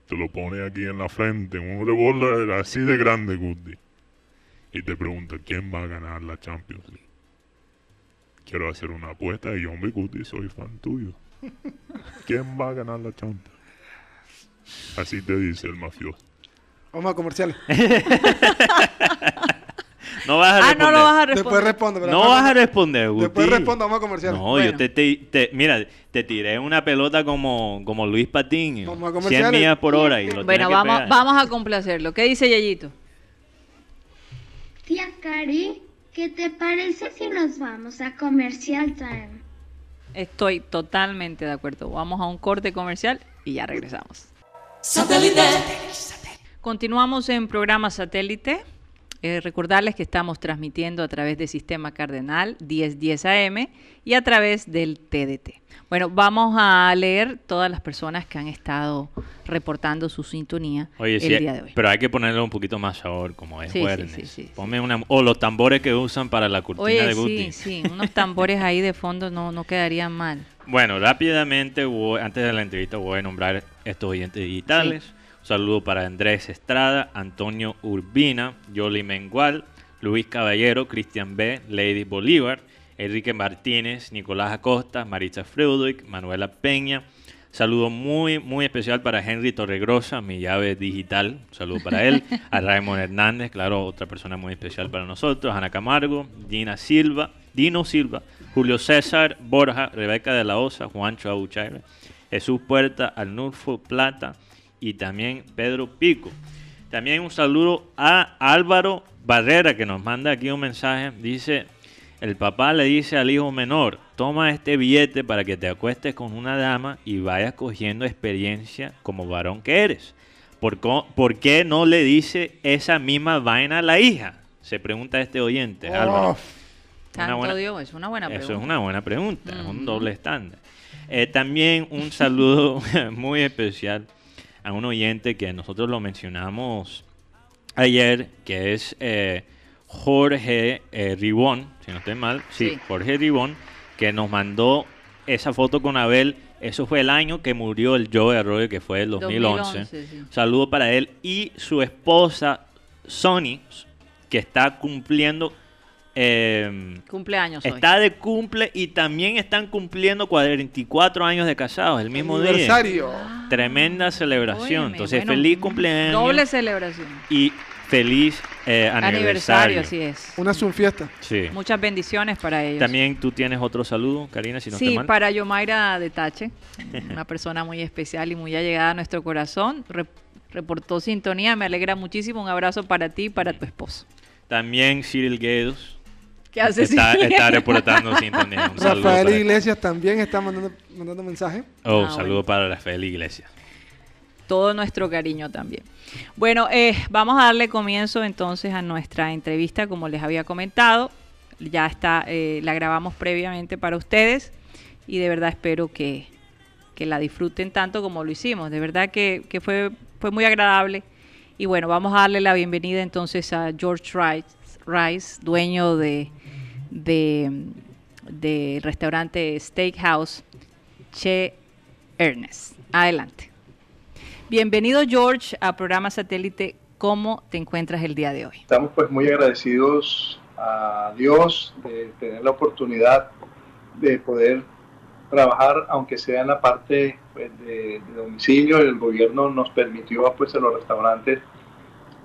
te lo pone aquí en la frente, un revólver así de grande, Guti, y te pregunta, ¿quién va a ganar la Champions League? Quiero hacer una apuesta y hombre, Guti, soy fan tuyo. ¿Quién va a ganar la Champions? Así te dice el mafioso. Vamos a comerciales. no vas a Ah, responder. no lo vas a Después responder. responde. pero No vamos- vas a responder, Guti. Después respondo, vamos a comerciales. No, Bueno. yo te, te- te- mira, te tiré una pelota como, como Luis Patiño. A 100 comerciales. millas por hora y lo Bueno, que vamos, vamos a complacerlo. ¿Qué dice Yayito? Tía Cari, ¿qué te parece si nos vamos a Commercial Time? Estoy totalmente de acuerdo. Vamos a un corte comercial y ya regresamos. Continuamos en programa satélite. Eh, recordarles que estamos transmitiendo a través del sistema Cardenal 1010 AM y a través del TDT. Bueno, vamos a leer todas las personas que han estado reportando su sintonía Oye, el sí, día de hoy. pero hay que ponerle un poquito más sabor, como es Sí, sí, Wernes. sí, sí, Ponme una, o los tambores que usan para la cortina Oye, de Guti. sí, sí, unos tambores ahí de fondo no, no quedarían mal. Bueno, rápidamente, voy- antes de la entrevista voy a nombrar estos oyentes digitales. Saludo para Andrés Estrada, Antonio Urbina, Yoli Mengual, Luis Caballero, Cristian B., Lady Bolívar, Enrique Martínez, Nicolás Acosta, Maritza Freudwig, Manuela Peña. Saludo muy, muy especial para Henry Torregrosa, mi llave digital. Saludo para él. A Raymond Hernández, claro, otra persona muy especial para nosotros. Ana Camargo, Dina Silva, Dino Silva, Julio César, Borja, Rebeca de la Osa, Juancho Abuchaire, Jesús Puerta, Arnulfo Plata y también Pedro Pico. También un saludo a Álvaro Barrera que nos manda aquí un mensaje. Dice, el papá le dice al hijo menor, toma este billete para que te acuestes con una dama y vayas cogiendo experiencia como varón que eres. ¿Por, co- por qué no le dice esa misma vaina a la hija? Se pregunta este oyente, Álvaro. Tanto buena- Dios, es una buena pregunta. Eso es una buena pregunta, es un doble estándar. Eh, también un saludo muy especial a un oyente que nosotros lo mencionamos ayer, que es eh, Jorge eh, Ribón, si no estoy mal, sí, Sí. Jorge Ribón, que nos mandó esa foto con Abel. Eso fue el año que murió el Joe Arroyo, que fue el 2011. 2011, sí. Saludo para él y su esposa Sony, que está cumpliendo, eh, Cumpleaños hoy. está de cumple y también están cumpliendo 44 años de casados el mismo día. Aniversario. Tremenda celebración. Óyeme, Entonces, bueno, feliz cumpleaños Doble celebración. y feliz eh, aniversario. Aniversario, así es. Una Zoom fiesta. Sí. Muchas bendiciones para ellos. También tú tienes otro saludo, Karina, si no sí, mal. para Yomaira de Tache, una persona muy especial y muy allegada a nuestro corazón. Re- reportó sintonía, me alegra muchísimo. Un abrazo para ti y para tu esposo. También Cyril Guedos ¿Qué haces? está, está reportando sintonía. Un saludo Rafael Iglesias también está mandando, mandando mensaje. Oh, Ah, saludo bueno. para Rafael Iglesias. todo nuestro cariño también. Bueno, eh, vamos a darle comienzo entonces a nuestra entrevista, como les había comentado. Ya está, eh, la grabamos previamente para ustedes y de verdad espero que, que la disfruten tanto como lo hicimos. De verdad que, que fue, fue muy agradable. Y bueno, vamos a darle la bienvenida entonces a George Rice, Rice dueño de, de, de restaurante Steakhouse Che Ernest. Adelante. Bienvenido George a programa satélite. ¿Cómo te encuentras el día de hoy? Estamos pues muy agradecidos a Dios de tener la oportunidad de poder trabajar, aunque sea en la parte pues, de, domicilio. El gobierno nos permitió pues en los restaurantes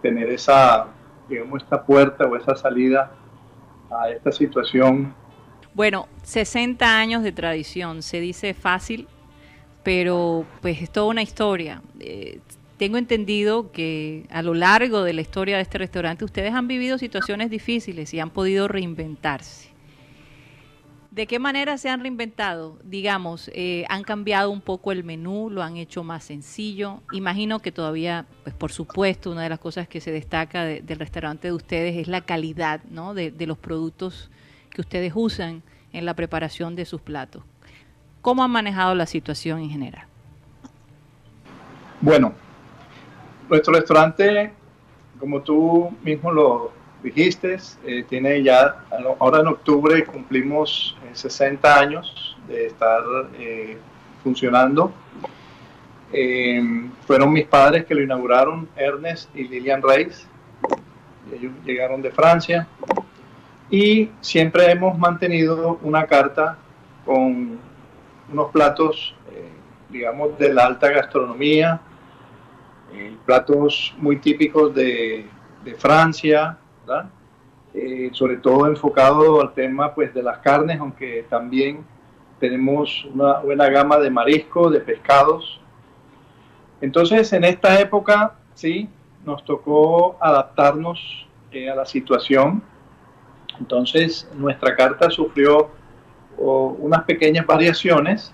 tener esa, digamos, esta puerta o esa salida a esta situación Bueno, 60 años de tradición, se dice fácil, pero pues es toda una historia. Eh, tengo entendido que a lo largo de la historia de este restaurante ustedes han vivido situaciones difíciles y han podido reinventarse. ¿De qué manera se han reinventado? Digamos, eh, han cambiado un poco el menú, lo han hecho más sencillo. Imagino que todavía, pues por supuesto, una de las cosas que se destaca de- del restaurante de ustedes es la calidad ¿no? de, de los productos que ustedes usan en la preparación de sus platos. ¿Cómo han manejado la situación en general? Bueno, nuestro restaurante, como tú mismo lo dijiste, eh, tiene ya, ahora en octubre cumplimos eh, 60 años de estar eh, funcionando. Eh, fueron mis padres que lo inauguraron, Ernest y Lilian Reis. Ellos llegaron de Francia. Y siempre hemos mantenido una carta con unos platos, eh, digamos, de la alta gastronomía, eh, platos muy típicos de, de Francia, Eh, sobre todo enfocado al tema pues, de las carnes, aunque también tenemos una buena gama de mariscos, de pescados. Entonces, en esta época, sí, nos tocó adaptarnos eh, a la situación. Entonces, nuestra carta sufrió unas pequeñas variaciones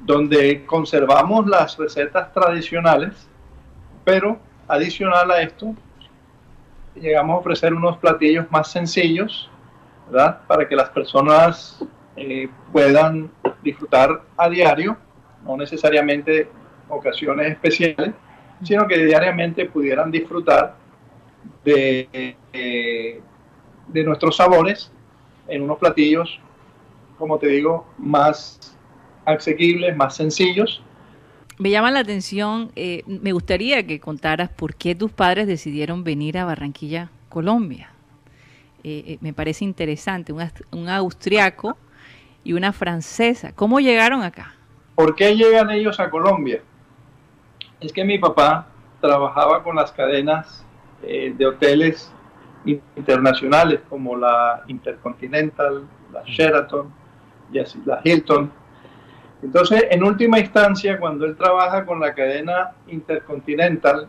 donde conservamos las recetas tradicionales, pero adicional a esto, llegamos a ofrecer unos platillos más sencillos, ¿verdad? Para que las personas eh, puedan disfrutar a diario, no necesariamente ocasiones especiales, sino que diariamente pudieran disfrutar de, de, de nuestros sabores en unos platillos, como te digo, más asequibles, más sencillos, Me llama la atención, eh, me gustaría que contaras por qué tus padres decidieron venir a Barranquilla, Colombia. Eh, eh, me parece interesante, un, un austriaco y una francesa. ¿Cómo llegaron acá? ¿Por qué llegan ellos a Colombia? Es que mi papá trabajaba con las cadenas eh, de hoteles internacionales como la Intercontinental, la Sheraton, y la Hilton. Entonces, en última instancia, cuando él trabaja con la cadena Intercontinental,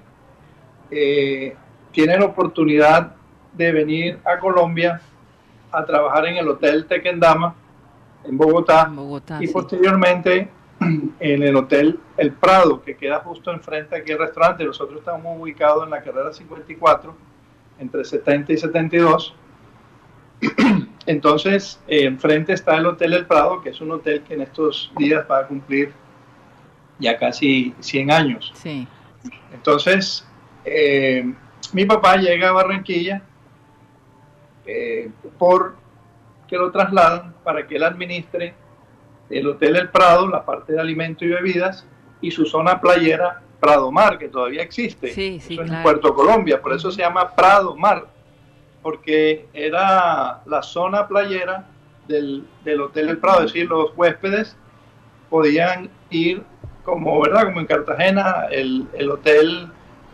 eh, tiene la oportunidad de venir a Colombia a trabajar en el Hotel Tequendama en Bogotá En Bogotá. y sí. posteriormente en el Hotel El Prado, que queda justo enfrente aquí del restaurante. Nosotros estamos ubicados en la carrera 54, entre 70 y 72. Entonces, eh, enfrente está el Hotel El Prado, que es un hotel que en estos días va a cumplir ya casi 100 años. Sí. Entonces, eh, mi papá llega a Barranquilla eh, por que lo trasladan para que él administre el Hotel El Prado, la parte de alimentos y bebidas, y su zona playera Prado Mar, que todavía existe. Sí, sí, Eso es en. Puerto Colombia, por eso se llama Prado Mar, porque era la zona playera del, del Hotel El Prado, es decir, los huéspedes podían ir como, ¿verdad? Como en Cartagena, el, el hotel,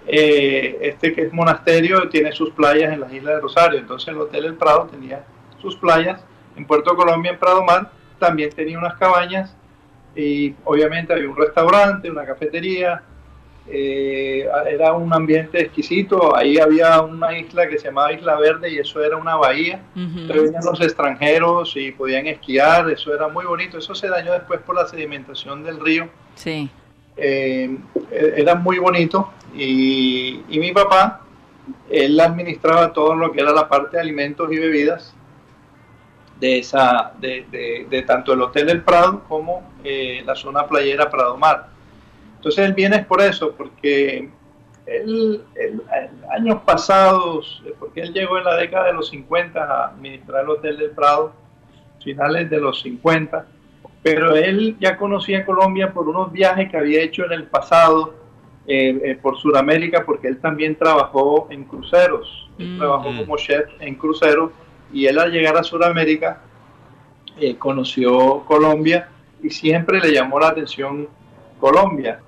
eh, este que es monasterio, tiene sus playas en las Islas de Rosario, entonces el Hotel El Prado tenía sus playas, en Puerto Colombia, en Prado Mar, también tenía unas cabañas y obviamente había un restaurante, una cafetería, eh, era un ambiente exquisito, ahí había una isla que se llamaba Isla Verde y eso era una bahía, venían los extranjeros y podían esquiar, eso era muy bonito, eso se dañó después por la sedimentación del río, Sí. eh, era muy bonito. Y, y mi papá, él administraba todo lo que era la parte de alimentos y bebidas de, esa, de, de- de tanto el Hotel El Prado como eh, la zona playera Prado Mar. Entonces él viene es por eso, porque él, años pasados, porque él llegó en la década de los 50 a administrar el Hotel del Prado, finales de los 50, pero él ya conocía Colombia por unos viajes que había hecho en el pasado eh, eh, por Sudamérica, porque él también trabajó en cruceros, él Mm. trabajó Mm. como chef en cruceros, y él al llegar a Sudamérica eh, conoció Colombia y siempre le llamó la atención Colombia.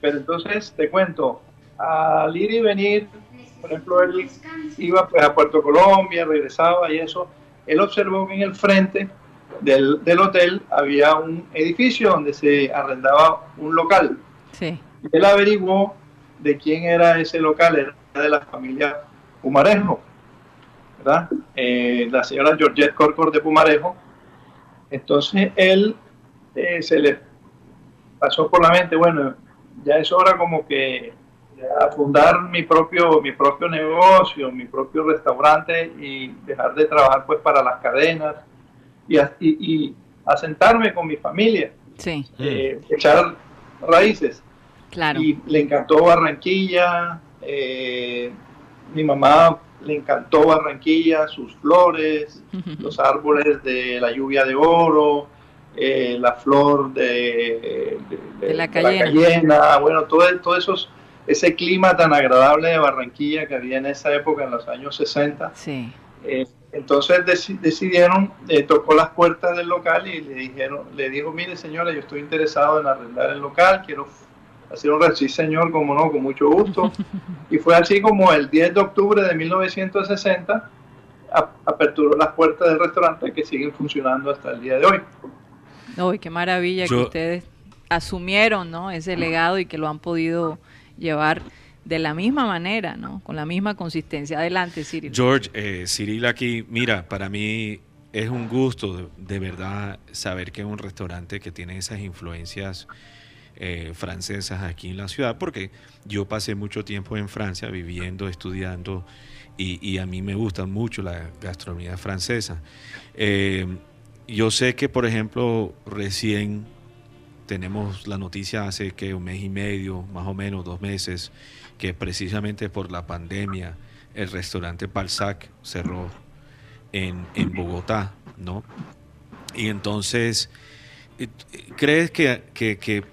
Pero entonces te cuento, al ir y venir, por ejemplo, él iba pues, a Puerto Colombia, regresaba y eso, él observó que en el frente del, del hotel había un edificio donde se arrendaba un local. Sí. Y él averiguó de quién era ese local, era de la familia Pumarejo, ¿verdad? Eh, la señora Georgette Corcor de Pumarejo. Entonces él eh, se le pasó por la mente, bueno, ya es hora como que fundar mi propio, mi propio negocio, mi propio restaurante y dejar de trabajar pues para las cadenas y, a- y- y asentarme con mi familia, Sí. eh, echar raíces Claro. y le encantó Barranquilla, eh, mi mamá le encantó Barranquilla, sus flores, los árboles de la lluvia de oro, eh, la flor de, de- De la cayena. cayena, bueno, todo, todo esos, ese clima tan agradable de Barranquilla que había en esa época, en los años 60. Sí. Eh, entonces deci- decidieron, eh, tocó las puertas del local y le dijeron, le dijo, mire señora, yo estoy interesado en arrendar el local, quiero hacer un sí señor, como no, con mucho gusto. y fue así como el 10 de octubre de 1960 a- aperturó las puertas del restaurante que siguen funcionando hasta el día de hoy. Uy, qué maravilla que ustedes asumieron, ¿no? Ese legado y que lo han podido llevar de la misma manera, ¿no? Con la misma consistencia. Adelante, Cyril. George, eh, Cyril aquí, mira, para mí es un gusto de, de verdad saber que es un restaurante que tiene esas influencias eh, francesas aquí en la ciudad, porque yo pasé mucho tiempo en Francia viviendo, estudiando, y, y a mí me gusta mucho la gastronomía francesa. Eh, yo sé que, por ejemplo, recién tenemos la noticia hace que un mes y medio, más o menos dos meses, que precisamente por la pandemia el restaurante Balzac cerró en, en Bogotá, ¿no? Y entonces, eh, ¿crees que, que- que-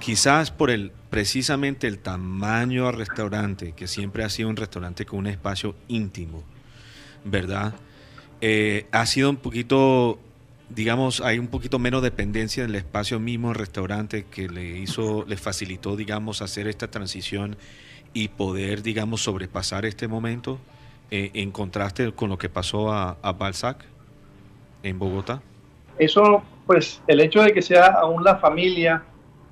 quizás por el precisamente el tamaño del restaurante, que siempre ha sido un restaurante con un espacio íntimo, ¿verdad? Eh, ha sido un poquito, digamos, hay un poquito menos dependencia del espacio mismo del restaurante que le hizo, le facilitó, digamos, hacer esta transición y poder, digamos, sobrepasar este momento eh, en contraste con lo que pasó a, a Balzac en Bogotá. Eso, pues, el hecho de que sea aún la familia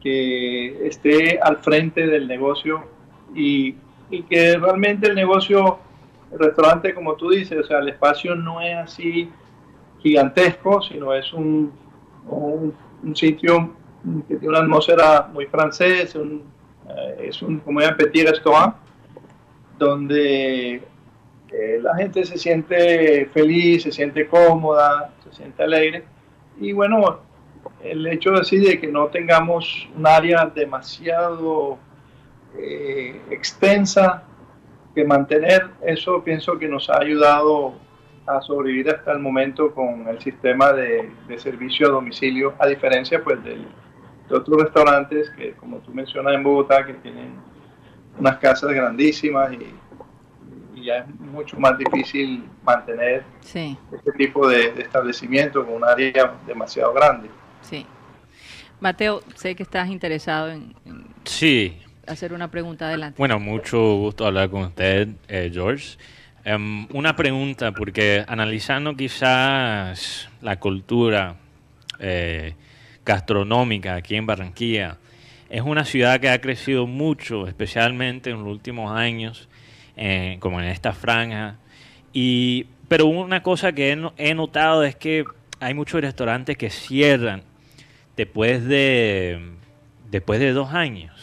que esté al frente del negocio y, y que realmente el negocio, el restaurante, como tú dices, o sea, el espacio no es así gigantesco, sino es un, un, sitio que tiene una atmósfera muy francesa, eh, es un, como un petit restaurant, donde eh, la gente se siente feliz, se siente cómoda, se siente alegre. Y bueno, el hecho así de que no tengamos un área demasiado eh, extensa que mantener eso pienso que nos ha ayudado a sobrevivir hasta el momento con el sistema de, de servicio a domicilio, a diferencia pues del, de otros restaurantes que como tú mencionas en Bogotá, que tienen unas casas grandísimas y, y ya es mucho más difícil mantener Sí, este tipo de, de establecimiento con un área demasiado grande. sí. Mateo, sé que estás interesado en, en Sí, hacer una pregunta adelante. Bueno, mucho gusto hablar con usted, eh, George. Em, una pregunta, porque analizando quizás la cultura eh, gastronómica aquí en Barranquilla, es una ciudad que ha crecido mucho, especialmente en los últimos años, eh, como en esta franja. Y, pero una cosa que he, he notado es que hay muchos restaurantes que cierran después de, después de dos años.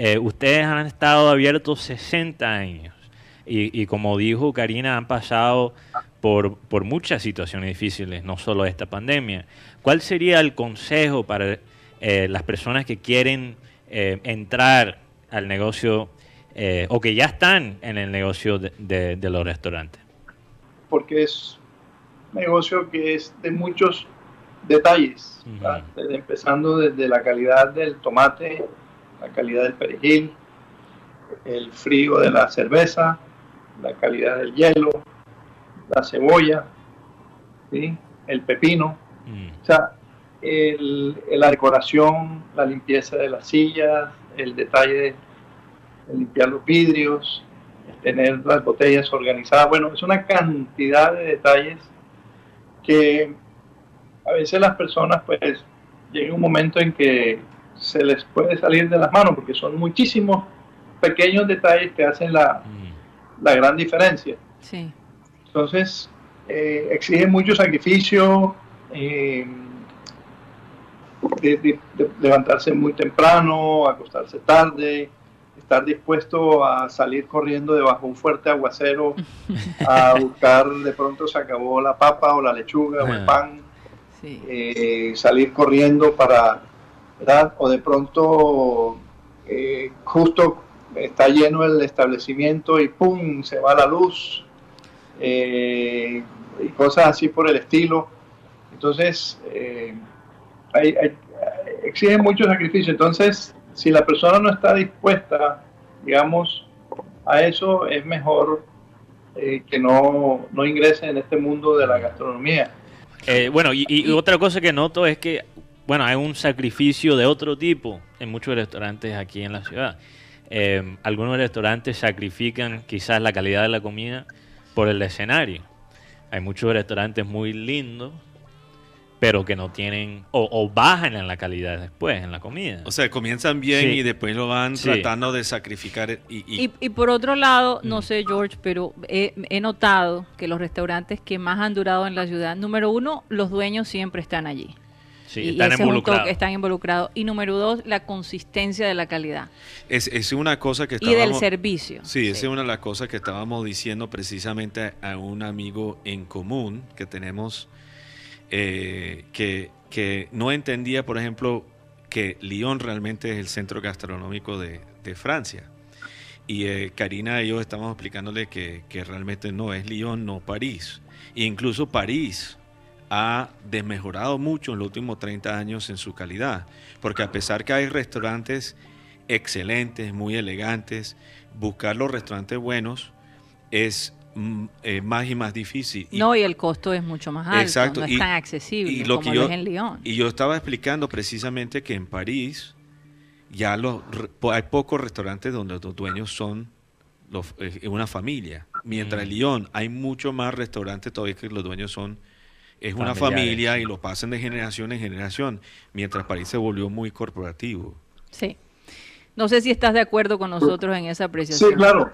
Eh, ustedes han estado abiertos 60 años y, y como dijo Karina, han pasado por, por muchas situaciones difíciles, no solo esta pandemia. ¿Cuál sería el consejo para eh, las personas que quieren eh, entrar al negocio o que ya están en el negocio de, de- de los restaurantes? porque es un negocio que es de muchos detalles, empezando desde la calidad del tomate, la calidad del perejil, el frío de la cerveza, la calidad del hielo, la cebolla, ¿sí? el pepino, Mm, o sea, el- la decoración, la limpieza de las sillas, el detalle de, de limpiar los vidrios, tener las botellas organizadas. Bueno, es una cantidad de detalles que a veces las personas pues llega un momento en que se les puede salir de las manos porque son muchísimos pequeños detalles que hacen la, mm, la gran diferencia. Sí, Entonces, eh, exige mucho sacrificio, eh, de- de- de levantarse muy temprano, acostarse tarde, estar dispuesto a salir corriendo debajo de un fuerte aguacero, a buscar, de pronto se acabó la papa o la lechuga o el pan, sí. eh, salir corriendo para, ¿verdad? O de pronto eh, justo está lleno el establecimiento y ¡pum! se va la luz eh, y cosas así por el estilo. Entonces, eh, hay, hay- exige mucho sacrificio. Entonces, si la persona no está dispuesta, digamos, a eso, es mejor eh, que no, no ingrese en este mundo de la gastronomía. Eh, bueno, y, y otra cosa que noto es que, bueno, hay un sacrificio de otro tipo en muchos restaurantes aquí en la ciudad. Eh, algunos restaurantes sacrifican quizás la calidad de la comida por el escenario. Hay muchos restaurantes muy lindos, pero que no tienen, o, o bajan en la calidad después, en la comida. O sea, comienzan bien Sí. y después lo van Sí. tratando de sacrificar. Y, y- Y, y por otro lado, no Mm. sé, George, pero he, he notado que los restaurantes que más han durado en la ciudad, número uno, los dueños siempre están allí. Sí, y están un involucrados. están involucrados. Y número dos, la consistencia de la calidad es, es una cosa que y del estábamos... servicio. Sí, esa es una de las cosas que estábamos diciendo precisamente a un amigo en común que tenemos, eh, que, que no entendía, por ejemplo, que Lyon realmente es el centro gastronómico de, de Francia. Y eh, Karina y yo estábamos explicándole que, que realmente no es Lyon, no París. E incluso París ha desmejorado mucho en los últimos 30 años en su calidad. Porque a pesar que hay restaurantes excelentes, muy elegantes, buscar los restaurantes buenos es mm, eh, más y más difícil. Y, No, y el costo es mucho más alto, Exacto, no es y- tan accesible y lo como que lo yo- es en Lyon. y yo estaba explicando precisamente que en París ya los, hay pocos restaurantes donde los dueños son los, eh, una familia. Mientras en Mm. Lyon hay mucho más restaurantes todavía que los dueños son es una familia y lo pasan de generación en generación, mientras París se volvió muy corporativo. Sí. No sé si estás de acuerdo con nosotros en esa apreciación. Sí, claro.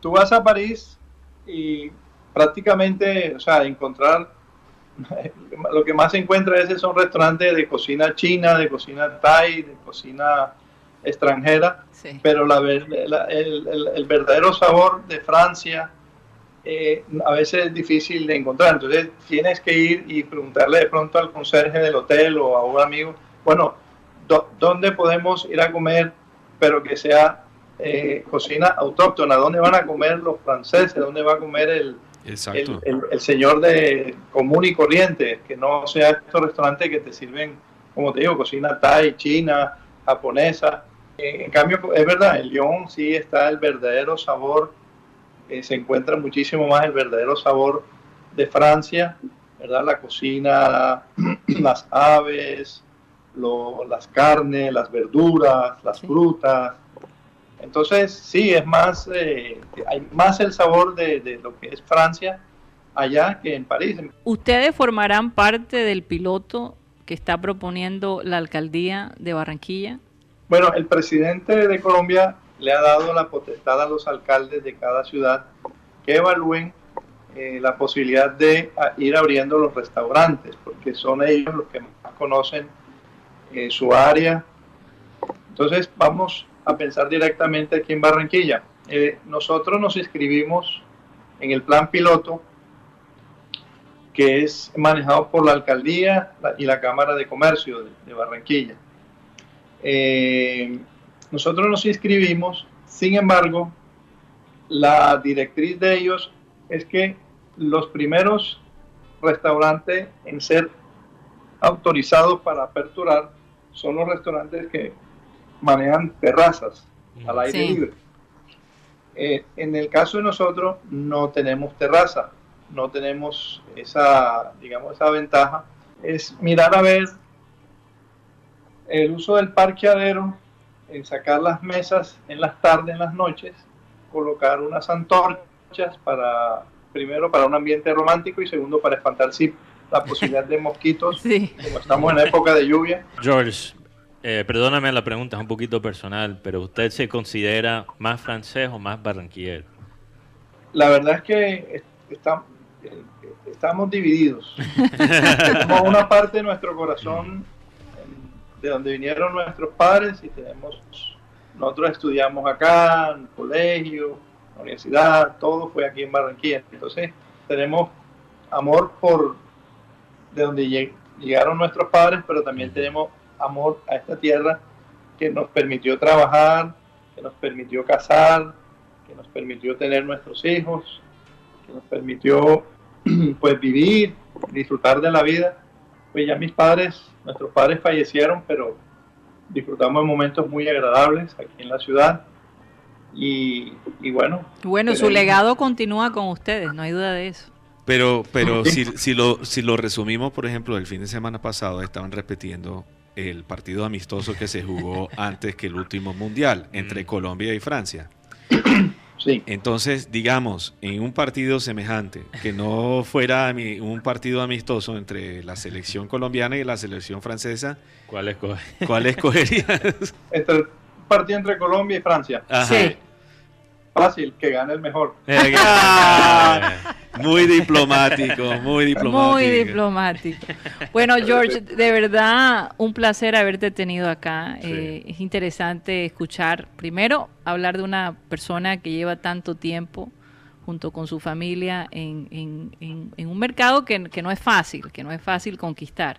Tú vas a París y prácticamente, o sea, encontrar lo que más se encuentra es son restaurantes de cocina china, de cocina thai, de cocina extranjera, Sí. pero la ver- la- el, el- el verdadero sabor de Francia eh, a veces es difícil de encontrar. Entonces tienes que ir y preguntarle de pronto al conserje del hotel o a un amigo, bueno, do- ¿dónde podemos ir a comer, pero que sea eh, cocina autóctona, dónde van a comer los franceses, dónde va a comer el, el, el- el señor de común y corriente, que no sea estos restaurantes que te sirven, como te digo, cocina thai, china, japonesa. Eh, en cambio, es verdad, en Lyon sí está el verdadero sabor, eh, se encuentra muchísimo más el verdadero sabor de Francia, ¿verdad? La cocina, las aves, lo- las carnes, las verduras, las Sí. frutas. Entonces, sí, es más, eh, hay más el sabor de, de lo que es Francia allá que en París. ¿Ustedes formarán parte del piloto que está proponiendo la alcaldía de Barranquilla? Bueno, el presidente de Colombia le ha dado la potestad a los alcaldes de cada ciudad que evalúen eh, la posibilidad de a, ir abriendo los restaurantes, porque son ellos los que más conocen eh, su área. Entonces vamos a pensar directamente aquí en Barranquilla. Eh, nosotros nos inscribimos en el plan piloto que es manejado por la alcaldía y la Cámara de Comercio de, Barranquilla. Nosotros nos inscribimos, sin embargo, la directriz de ellos es que los primeros restaurantes en ser autorizados para aperturar son los restaurantes que manejan terrazas al aire Sí. libre. Eh, en el caso de nosotros no tenemos terraza, no tenemos esa, digamos, esa ventaja. Es mirar a ver el uso del parqueadero, en sacar las mesas en las tardes, en las noches, colocar unas antorchas para, primero, para un ambiente romántico y segundo, para espantar sí, la posibilidad de mosquitos, Sí. como estamos en la época de lluvia. George, eh, perdóname la pregunta, es un poquito personal, pero ¿usted se considera más francés o más barranquillero? La verdad es que est- está- eh, estamos divididos. Tenemos una parte de nuestro corazón eh, de donde vinieron nuestros padres y tenemos, nosotros estudiamos acá, en el colegio, la universidad, todo fue aquí en Barranquilla. Entonces tenemos amor por de donde lleg- llegaron nuestros padres, pero también tenemos amor a esta tierra que nos permitió trabajar, que nos permitió casar, que nos permitió tener nuestros hijos, que nos permitió pues vivir, disfrutar de la vida. Pues ya mis padres, nuestros padres fallecieron, pero disfrutamos de momentos muy agradables aquí en la ciudad. Y, y bueno, Bueno, su legado continúa con ustedes, no hay duda de eso. Pero, pero si, si, lo, si lo resumimos, por ejemplo, el fin de semana pasado estaban repitiendo el partido amistoso que se jugó antes que el último mundial entre Mm. Colombia y Francia. Sí, Entonces, digamos, en un partido semejante, que no fuera un partido amistoso entre la selección colombiana y la selección francesa, ¿Cuál escoge? ¿cuál escogerías? el partido entre Colombia y Francia. Ajá. Sí. Fácil, que gane el mejor. Muy diplomático, muy diplomático. Muy diplomático. Bueno, George, de verdad, un placer haberte tenido acá. Sí. Eh, es interesante escuchar, primero, hablar de una persona que lleva tanto tiempo junto con su familia en, en- en- en un mercado que, que no es fácil, que no es fácil conquistar.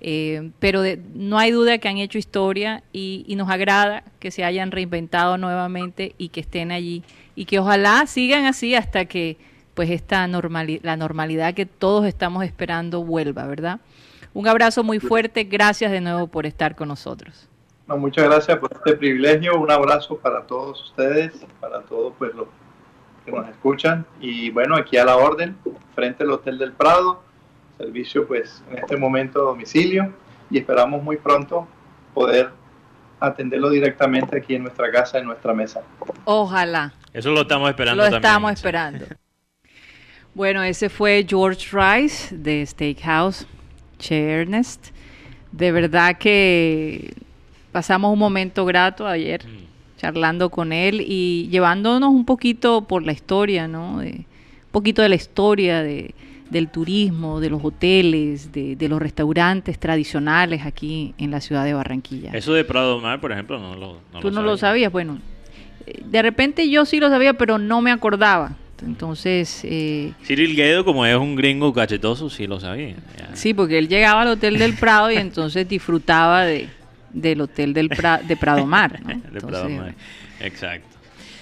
Eh, pero de- no hay duda que han hecho historia y, nos agrada que se hayan reinventado nuevamente y que estén allí y que ojalá sigan así hasta que pues esta normali- la normalidad que todos estamos esperando vuelva, ¿verdad? Un abrazo muy fuerte, gracias de nuevo por estar con nosotros. No, muchas gracias por este privilegio. Un abrazo para todos ustedes, para todos pues, los que nos escuchan. Y bueno, aquí a la orden, frente al Hotel del Prado, servicio pues en este momento a domicilio y esperamos muy pronto poder atenderlo directamente aquí en nuestra casa, en nuestra mesa. Ojalá. Eso lo estamos esperando Lo también. estamos esperando. Bueno, ese fue George Rice de Steakhouse Ernest. De verdad que pasamos un momento grato ayer Mm. charlando con él y llevándonos un poquito por la historia, ¿no? De- un poquito de la historia de, del turismo, de los hoteles, de, de los restaurantes tradicionales aquí en la ciudad de Barranquilla. Eso de Prado Mar, por ejemplo, no lo no Tú no lo sabías, bueno, eh, de repente yo sí lo sabía, pero no me acordaba. Entonces, eh, Cyril Guedo, como es un gringo cachetoso, sí lo sabía. Ya. sí, porque él llegaba al Hotel del Prado y entonces disfrutaba de, del Hotel del Pra- de Prado Mar. ¿no? De Prado Mar. Exacto.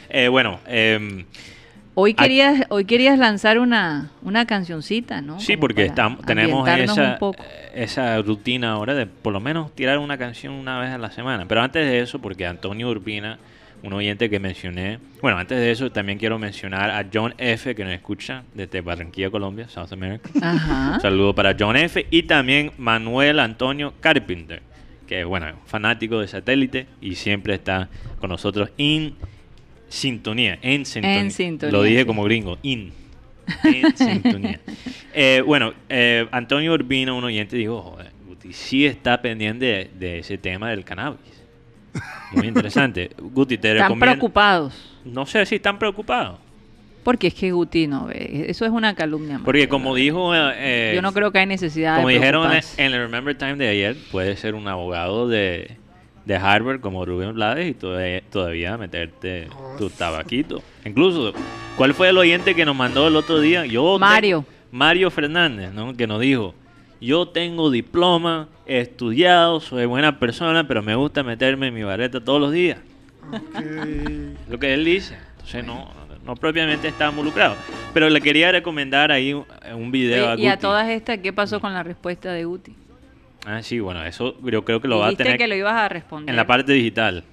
Eh, bueno, em, Hoy querías, hoy querías lanzar una, una cancioncita, ¿no? sí, Como porque estamos, tenemos esa, rutina ahora de por lo menos tirar una canción una vez a la semana. Pero antes de eso, porque Antonio Urbina, un oyente que mencioné, bueno, antes de eso también quiero mencionar a John F., que nos escucha desde Barranquilla, Colombia, South America. Ajá. Un saludo para John F. Y también Manuel Antonio Carpenter, que bueno, fanático de satélite y siempre está con nosotros en sintonía. En sintonía. En sintonía, Lo dije sí. como gringo, in. En sintonía. Eh, bueno, eh, Antonio Urbino, un oyente, dijo, joder, Guti sí está pendiente de, de ese tema del cannabis. Muy interesante. Guti, te Están recomiendo... preocupados. No sé si están preocupados. Porque es que Guti no ve. Eso es una calumnia. Porque como dijo... eh, Yo no creo que hay necesidad Como de dijeron en el Remember Time de ayer, puede ser un abogado de, de Harvard como Rubén Blades y todavía, todavía meterte tu tabaquito. Incluso, ¿cuál fue el oyente que nos mandó el otro día? Yo te- Mario. Mario Fernández, ¿no? Que nos dijo, yo tengo diploma, he estudiado, soy buena persona, pero me gusta meterme en mi barreta todos los días. Lo que él dice. Entonces no, no propiamente está involucrado. Pero le quería recomendar ahí un, video Oye, y a Guti. todas estas, ¿qué pasó con la respuesta de Guti? Ah, sí, bueno, eso yo creo que lo va a tener que lo ibas a responder. en la parte digital.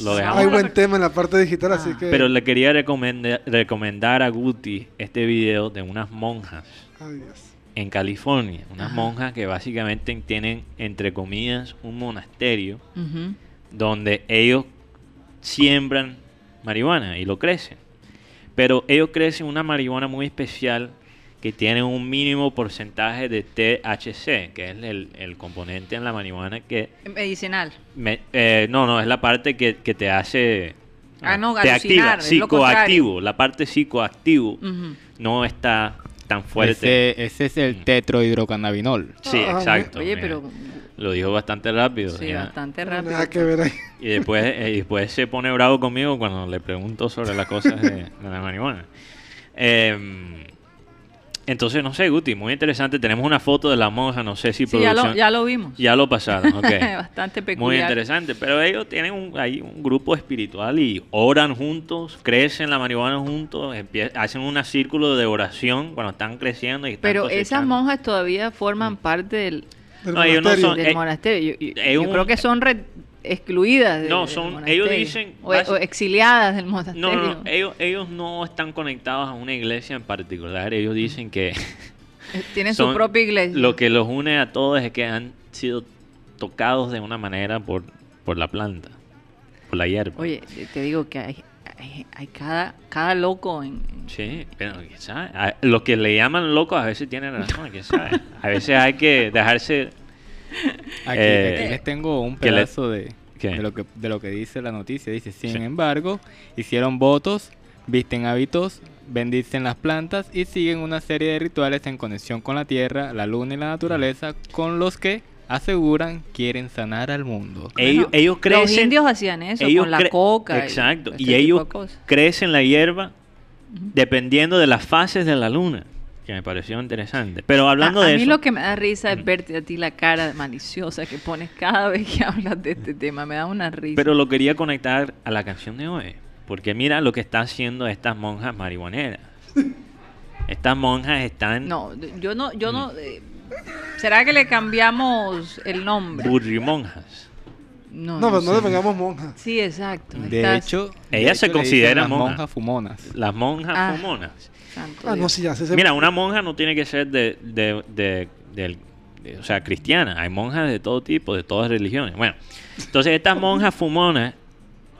Lo dejamos. Hay buen tema en la parte digital, así Ah. que. Pero le quería recomenda- recomendar a Guti este video de unas monjas Ay, Dios. en California. Unas Ajá. monjas que básicamente tienen, entre comillas, un monasterio donde ellos siembran marihuana y lo crecen. Pero ellos crecen una marihuana muy especial que tiene un mínimo porcentaje de THC, que es el, el componente en la marihuana que... Medicinal. me- eh, no, no, es la parte que, que te hace... Ah, no, te alucinar, es lo psicoactivo. La parte psicoactivo no está tan fuerte. Ese, ese es el tetrohidrocannabinol. Sí, Ah, exacto. Oye, mira. pero Lo dijo bastante rápido. sí, ya. bastante rápido. Nada que ver ahí. Y después, eh, y después se pone bravo conmigo cuando le pregunto sobre las cosas de, de la marihuana. Em, entonces, no sé, Guti, muy interesante. Tenemos una foto de la monja, no sé si Sí, ya lo, producción- ya lo vimos. ya lo pasaron, ok. Bastante peculiar. Muy interesante, pero ellos tienen un, ahí un grupo espiritual y oran juntos, crecen la marihuana juntos, hacen un círculo de oración cuando están creciendo. Y están Pero esas monjas todavía forman parte del, Del No, ellos no monasterio. son- del eh, monasterio. Yo, yo- es yo un- creo que son re- excluidas. de- No, son- ellos dicen O, o exiliadas del monasterio. No, no, no, ellos, ellos no están conectados a una iglesia en particular. Ellos dicen que Eh, Tienen son- su propia iglesia. lo que los une a todos es que han sido tocados de una manera por, por la planta, por la hierba. Oye, te- digo que hay, hay, hay cada, cada loco en... Sí, pero quién sabe. A- Los que le llaman locos a veces tienen razón, quién sabe. A veces hay que dejarse. Aquí, Eh, aquí les tengo un le- pedazo de, de, lo que, de lo que dice la noticia. Dice, sin Sí. embargo, hicieron votos, visten hábitos, bendicen las plantas y siguen una serie de rituales en conexión con la tierra, la luna y la naturaleza, con los que aseguran quieren sanar al mundo. Ellos, Bueno, ellos crecen. Los indios hacían eso ellos con la coca. y Exacto. este Y, de ellos crecen la hierba dependiendo de las fases de la luna. Que me pareció interesante. Pero hablando a, a de mí eso. lo que me da risa es verte a ti la cara maliciosa que pones cada vez que hablas de este tema. Me da una risa. Pero lo quería conectar a la canción de hoy. Porque mira lo que están haciendo estas monjas marihuaneras. Estas monjas están no, yo no, yo no. eh, ¿Será que le cambiamos el nombre? burrimonjas. No, No, pues no sé. le pongamos monja. Sí, exacto. De estás- hecho, de Ellas se hecho, consideran las monjas. monjas fumonas. Las monjas Ah. fumonas. Santo Ah, no, ya. Mira, una monja no tiene que ser de, de, de- del- de- o sea, cristiana. Hay monjas de todo tipo, de todas religiones. Bueno, entonces estas monjas fumonas,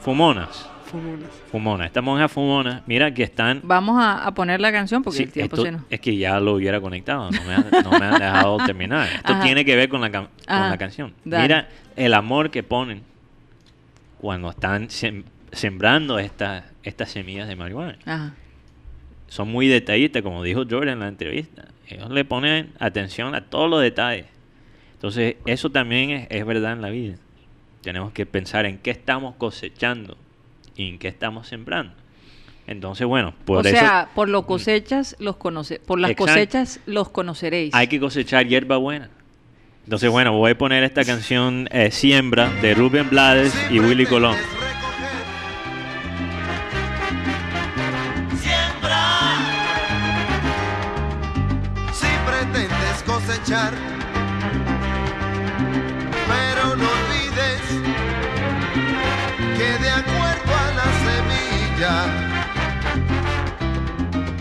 fumonas, Fumones. fumonas, estas monjas fumonas, mira que están... Vamos a, a poner la canción porque Sí, el tiempo esto- se nos... es que ya lo hubiera conectado, no me han, no me han dejado terminar. Esto Ajá. tiene que ver con la, con Ajá, la canción. dale. Mira el amor que ponen cuando están sem- sembrando estas estas semillas de marihuana. Ajá. Son muy detallistas, como dijo Jordan en la entrevista. Ellos le ponen atención a todos los detalles. Entonces, eso también es, es verdad en la vida. Tenemos que pensar en qué estamos cosechando y en qué estamos sembrando. Entonces, bueno, por o eso sea, por lo cosechas los conoce, por las Exacto. cosechas los conoceréis. hay que cosechar hierba buena. Entonces, bueno, voy a poner esta canción eh, Siembra de Rubén Blades y Willy Colón. Pero no olvides que de acuerdo a la semilla,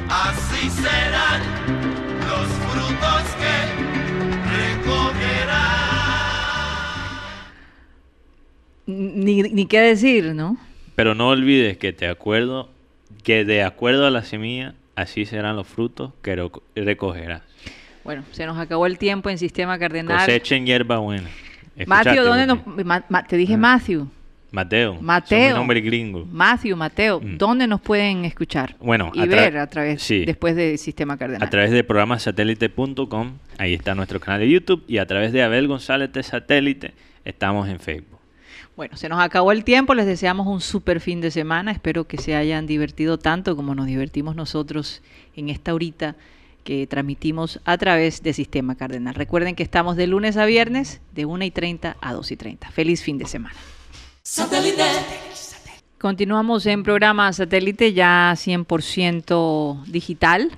así serán los frutos que recogerás. Ni, ni qué decir, ¿no? Pero no olvides que te acuerdo que de acuerdo a la semilla, así serán los frutos que reco- recogerás. Bueno, se nos acabó el tiempo en Sistema Cardenal. Cosechen hierba buena. ¿Escuchaste, ¿dónde nos, Ma- Ma- te dije Matthew. Mateo. Mateo. Nombre gringo. Matthew, Mateo, Mm. ¿dónde nos pueden escuchar? Bueno, y a ver a través, sí. después de Sistema Cardenal. A través de programasatélite.com, ahí está nuestro canal de YouTube, y a través de Abel González de Satélite, estamos en Facebook. Bueno, se nos acabó el tiempo, les deseamos un super fin de semana, espero que se hayan divertido tanto como nos divertimos nosotros en esta horita que transmitimos a través de Sistema Cardenal. Recuerden que estamos de lunes a viernes de 1 y 30 a 2 y 30. Feliz fin de semana. Continuamos en programa satélite ya 100% digital.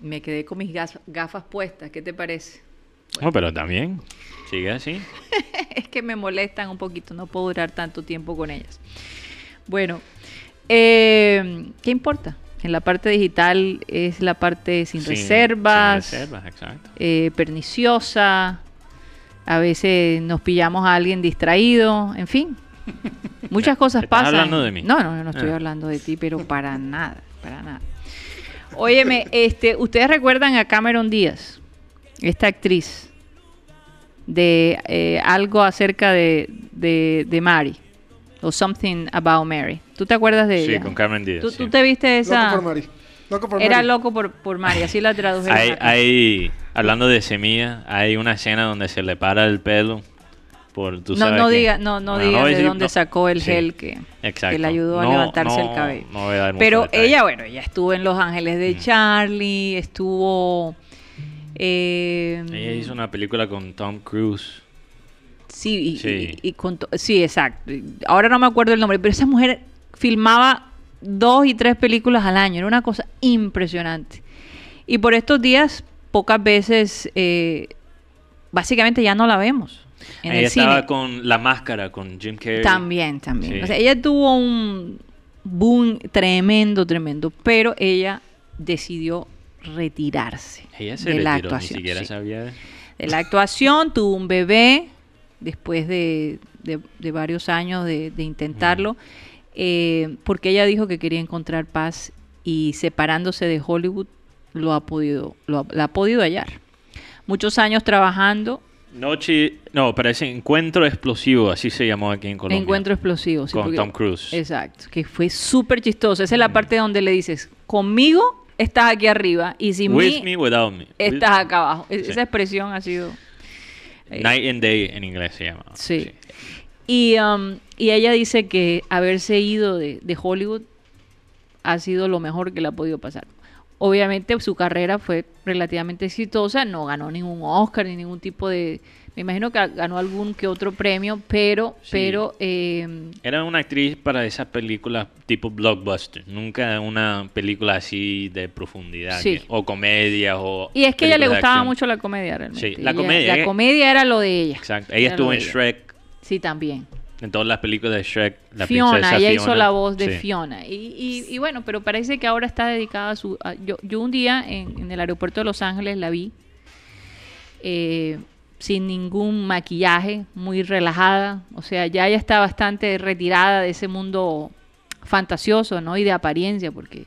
Me quedé con mis gafas puestas, ¿qué te parece? Bueno, pero también, sigue así. es que me molestan un poquito, no puedo durar tanto tiempo con ellas. Bueno, eh, ¿qué importa? En la parte digital es la parte sin, Sin- reservas, sin reservas, exacto. eh, perniciosa, a veces nos pillamos a alguien distraído, en fin. Muchas cosas ¿Estás pasan. hablando de mí? No, no, yo no estoy Ah. hablando de ti, pero para nada, para nada. Óyeme, este, ustedes recuerdan a Cameron Díaz, esta actriz, de eh, algo acerca de, de, de Mary, o Something About Mary. ¿Tú te acuerdas de Sí, ella? con Cameron Díaz. ¿Tú, sí. tú te viste esa? Loco por Mari. Loco por Era Mari. loco por, por Mary, así la tradujeron. Hay, hay, hablando de semilla, hay una escena donde se le para el pelo por, tú no, sabes no diga, no, no digas voy a de decir- dónde no. sacó el Sí, gel que, exacto. que le ayudó a No, levantarse el no, cabello. no voy a dar Pero detalle. ella, bueno, ella estuvo en Los Ángeles de Mm. Charlie, estuvo... eh, Ella hizo una película con Tom Cruise. Sí, y, Sí. y- y con sí, exacto. Ahora no me acuerdo el nombre, pero esa mujer filmaba dos y tres películas al año. Era una cosa impresionante. Y por estos días, pocas veces, eh, básicamente ya no la vemos en ella el estaba cine. con La Máscara, con Jim Carrey. También, también. Sí. O sea, ella tuvo un boom tremendo, tremendo, pero ella decidió retirarse Ella se de la retiró, ni actuación. siquiera sí sabía. de la actuación, tuvo un bebé después de, de- de varios años de, de intentarlo, eh, porque ella dijo que quería encontrar paz y separándose de Hollywood lo ha podido, lo ha, la ha podido hallar. Muchos años trabajando, Noche, no, parece Encuentro Explosivo, así se llamó aquí en Colombia. Encuentro Explosivo. sí, Con porque- Tom Cruise. Exacto, que fue súper chistoso. Esa es la parte donde le dices, conmigo estás aquí arriba y sin With mí me, without me. estás With- acá abajo. E- Sí. Esa expresión ha sido... Night and Day en inglés se llama. Sí. Y, um, y ella dice que haberse ido de, de Hollywood ha sido lo mejor que le ha podido pasar. Obviamente su carrera fue relativamente exitosa, no ganó ningún Oscar ni ningún tipo de... Me imagino que ganó algún que otro premio, pero, Sí. pero eh, Era una actriz para esas películas tipo blockbuster, nunca una película así de profundidad, Sí. que- o comedia o y es que a ella le gustaba mucho la comedia realmente. Sí, la Ella- comedia, La comedia era lo de ella. Exacto. Ella Era estuvo en ella. Shrek, Sí, también. en todas las películas de Shrek, la Fiona, princesa ella hizo Fiona. la voz de Sí. Fiona. Y, y- y bueno, pero parece que ahora está dedicada a su... a- yo, yo un día en, en el aeropuerto de Los Ángeles la vi eh, sin ningún maquillaje, muy relajada. O sea, ya ella está bastante retirada de ese mundo fantasioso, ¿no? Y de apariencia, porque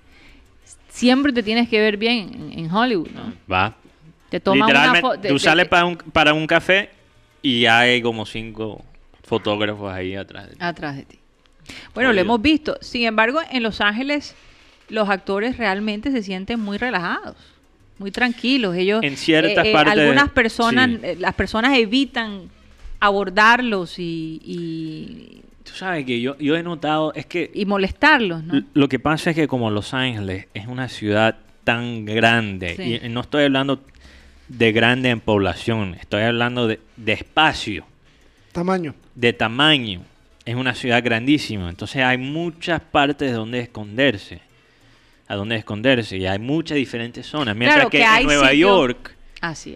siempre te tienes que ver bien en, en Hollywood, ¿no? Va. Te tomas una foto... tú sales para un, para un café y hay como cinco fotógrafos ahí atrás. de ti. atrás de ti. Bueno, lo hemos visto. Sin embargo, en Los Ángeles los actores realmente se sienten muy relajados, muy tranquilos. Ellos, En ciertas eh, eh, partes, algunas personas, sí. eh, las personas evitan abordarlos y, y, Tú sabes que yo, yo he notado, es que y molestarlos, Lo que pasa es que como Los Ángeles es una ciudad tan grande, Sí. y no estoy hablando de grande en población, estoy hablando de, de espacio, Tamaño. de tamaño. Es una ciudad grandísima, entonces hay muchas partes donde esconderse, a donde esconderse, y hay muchas diferentes zonas. Mientras Claro que, en Nueva sitio- York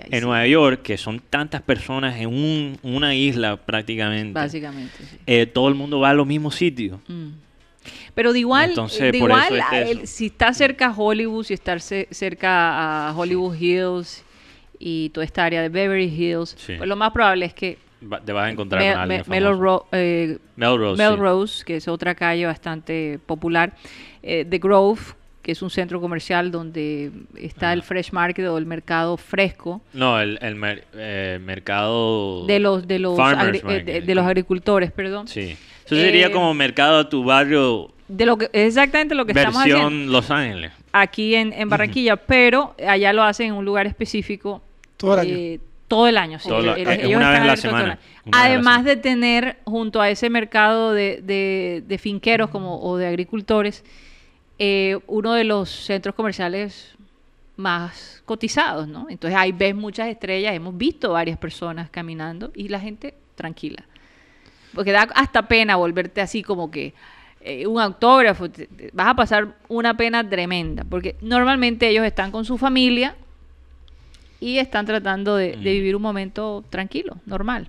En Nueva York, que son tantas personas en un- una isla prácticamente, Básicamente, sí. eh, todo el mundo va a los mismos sitios. Mm. Pero de igual, Entonces, de por igual es si está cerca a Hollywood, si está ce- cerca a Hollywood Hills y toda esta área de Beverly Hills, pues lo más probable es que te vas a encontrar Mel- con alguien Me- famoso. Melrose, eh, Melrose, sí. Melrose, que es otra calle bastante popular, eh, The Grove, que es un centro comercial donde está el fresh market o el mercado fresco No, el, el mer- eh, mercado... de los de los eh, de, los agricultores, perdón. Sí. Eso sería Eh, como mercado de tu barrio, De lo que es exactamente lo que estamos haciendo versión Los Ángeles. aquí en, en Barranquilla, pero allá lo hacen en un lugar específico Todo el año. eh, todo el año. sí. Todo lo- Ellos- eh, ellos una vez están a la semana, a Además de tener junto a ese mercado de, de- de finqueros como, o de agricultores, eh, uno de los centros comerciales más cotizados, ¿no? Entonces ahí ves muchas estrellas, hemos visto varias personas caminando y la gente tranquila. Porque da hasta pena volverte así como que eh, un autógrafo, te- te- vas a pasar una pena tremenda, porque normalmente ellos están con su familia y están tratando de, de Mm. vivir un momento tranquilo, normal.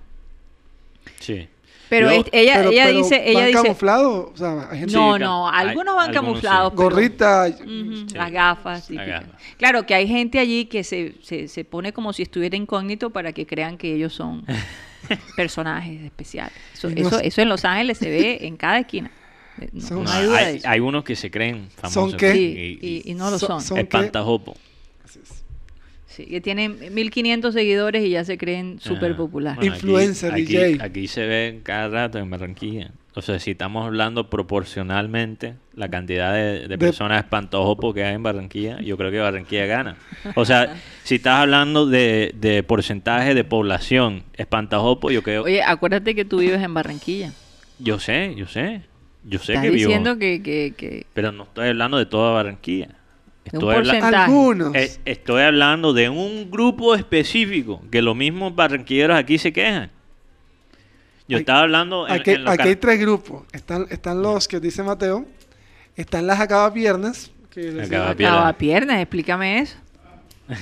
Sí. Pero Yo- ella, Pero- ella pero dice, ella ¿van dice, camuflados? O sea, hay gente- no, Sí, no, algunos van algunos sí. camuflados. pero- gorrita. Ujú, Sí. Las gafas. Las típicas. gafas. Claro que hay gente allí que se, se, se pone como si estuviera incógnito para que crean que ellos son personajes especiales. Eso, no eso, en Los Ángeles se ve en cada esquina. No, Son- no No, hay hay, unos que se creen famosos. qué? Y, y no lo Son- son. son- Espantajopo. Sí, que tienen 1500 seguidores y ya se creen súper Ajá. populares. Bueno, Influencer, aquí, DJ. Aquí se ve cada rato en Barranquilla. O sea, si estamos hablando proporcionalmente la cantidad de, de De- personas espantojopo que hay en Barranquilla, yo creo que Barranquilla gana. O sea, si estás hablando de, de porcentaje de población espantajopo, yo creo... Oye, acuérdate que tú vives en Barranquilla. Yo sé, yo sé. Yo sé Estás que vivo... diciendo que, que, que Pero no estoy hablando de toda Barranquilla. De un Estoy, habla-. Algunos. eh, estoy hablando de un grupo específico, que los mismos barranquilleros aquí se quejan. Yo Hay- estaba hablando en, Aquí, en los aquí ca- hay tres grupos. Están, están los que dice Mateo. Están las acabapiernas. Que les- Acaba- Acaba piernas, explícame eso.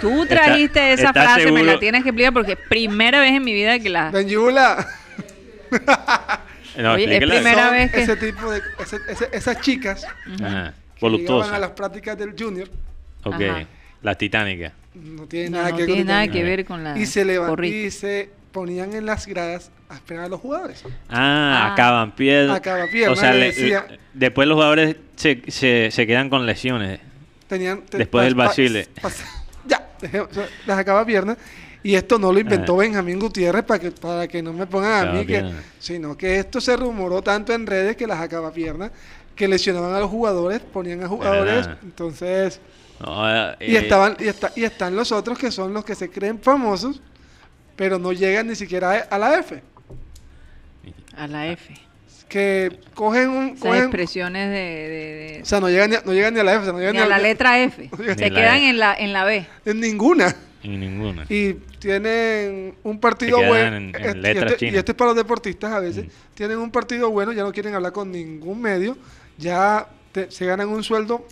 Tú Está- trajiste esa ¿estás frase, me seguro? la tienes que explicar porque es primera vez en mi vida que la... Benjula. No, Oye, es primera vez que- ese tipo de ese- ese- esas chicas Voluptuosa. a las prácticas del junior Ok, Ajá. la titánica. no tiene No, nada no que ver tiene con nada el que junior. ver con la y se levan- porrita. y se ponían en las gradas a esperar a los jugadores. Ah, Ah. acaban piedra. Acabapierna, O sea, le le- decía- le- después los jugadores se, se, se quedan con lesiones. Tenían te- Después del Basile. pas- ya, o sea, las acabapiernas. Y esto no lo inventó Ah. Benjamín Gutiérrez para que, para que no me pongan a mí, que, sino que esto se rumoró tanto en redes que las acabapiernas que lesionaban a los jugadores, ponían a jugadores, verdad. entonces... No, eh, Y, estaban, y, está- y están los otros que son los que se creen famosos, pero no llegan ni siquiera a, a la F. A la F. Que cogen un... Esas cogen- expresiones de... de- de- o sea, no llegan, ni a, no llegan ni a la F, o sea, no llegan ni a la letra F. Se la quedan F. en la, en la B. En ninguna. En ninguna. Y tienen un partido bueno. en- en este- y, letras este, y chinas. este es para los deportistas a veces. Mm. Tienen un partido bueno, ya no quieren hablar con ningún medio. Ya te- se ganan un sueldo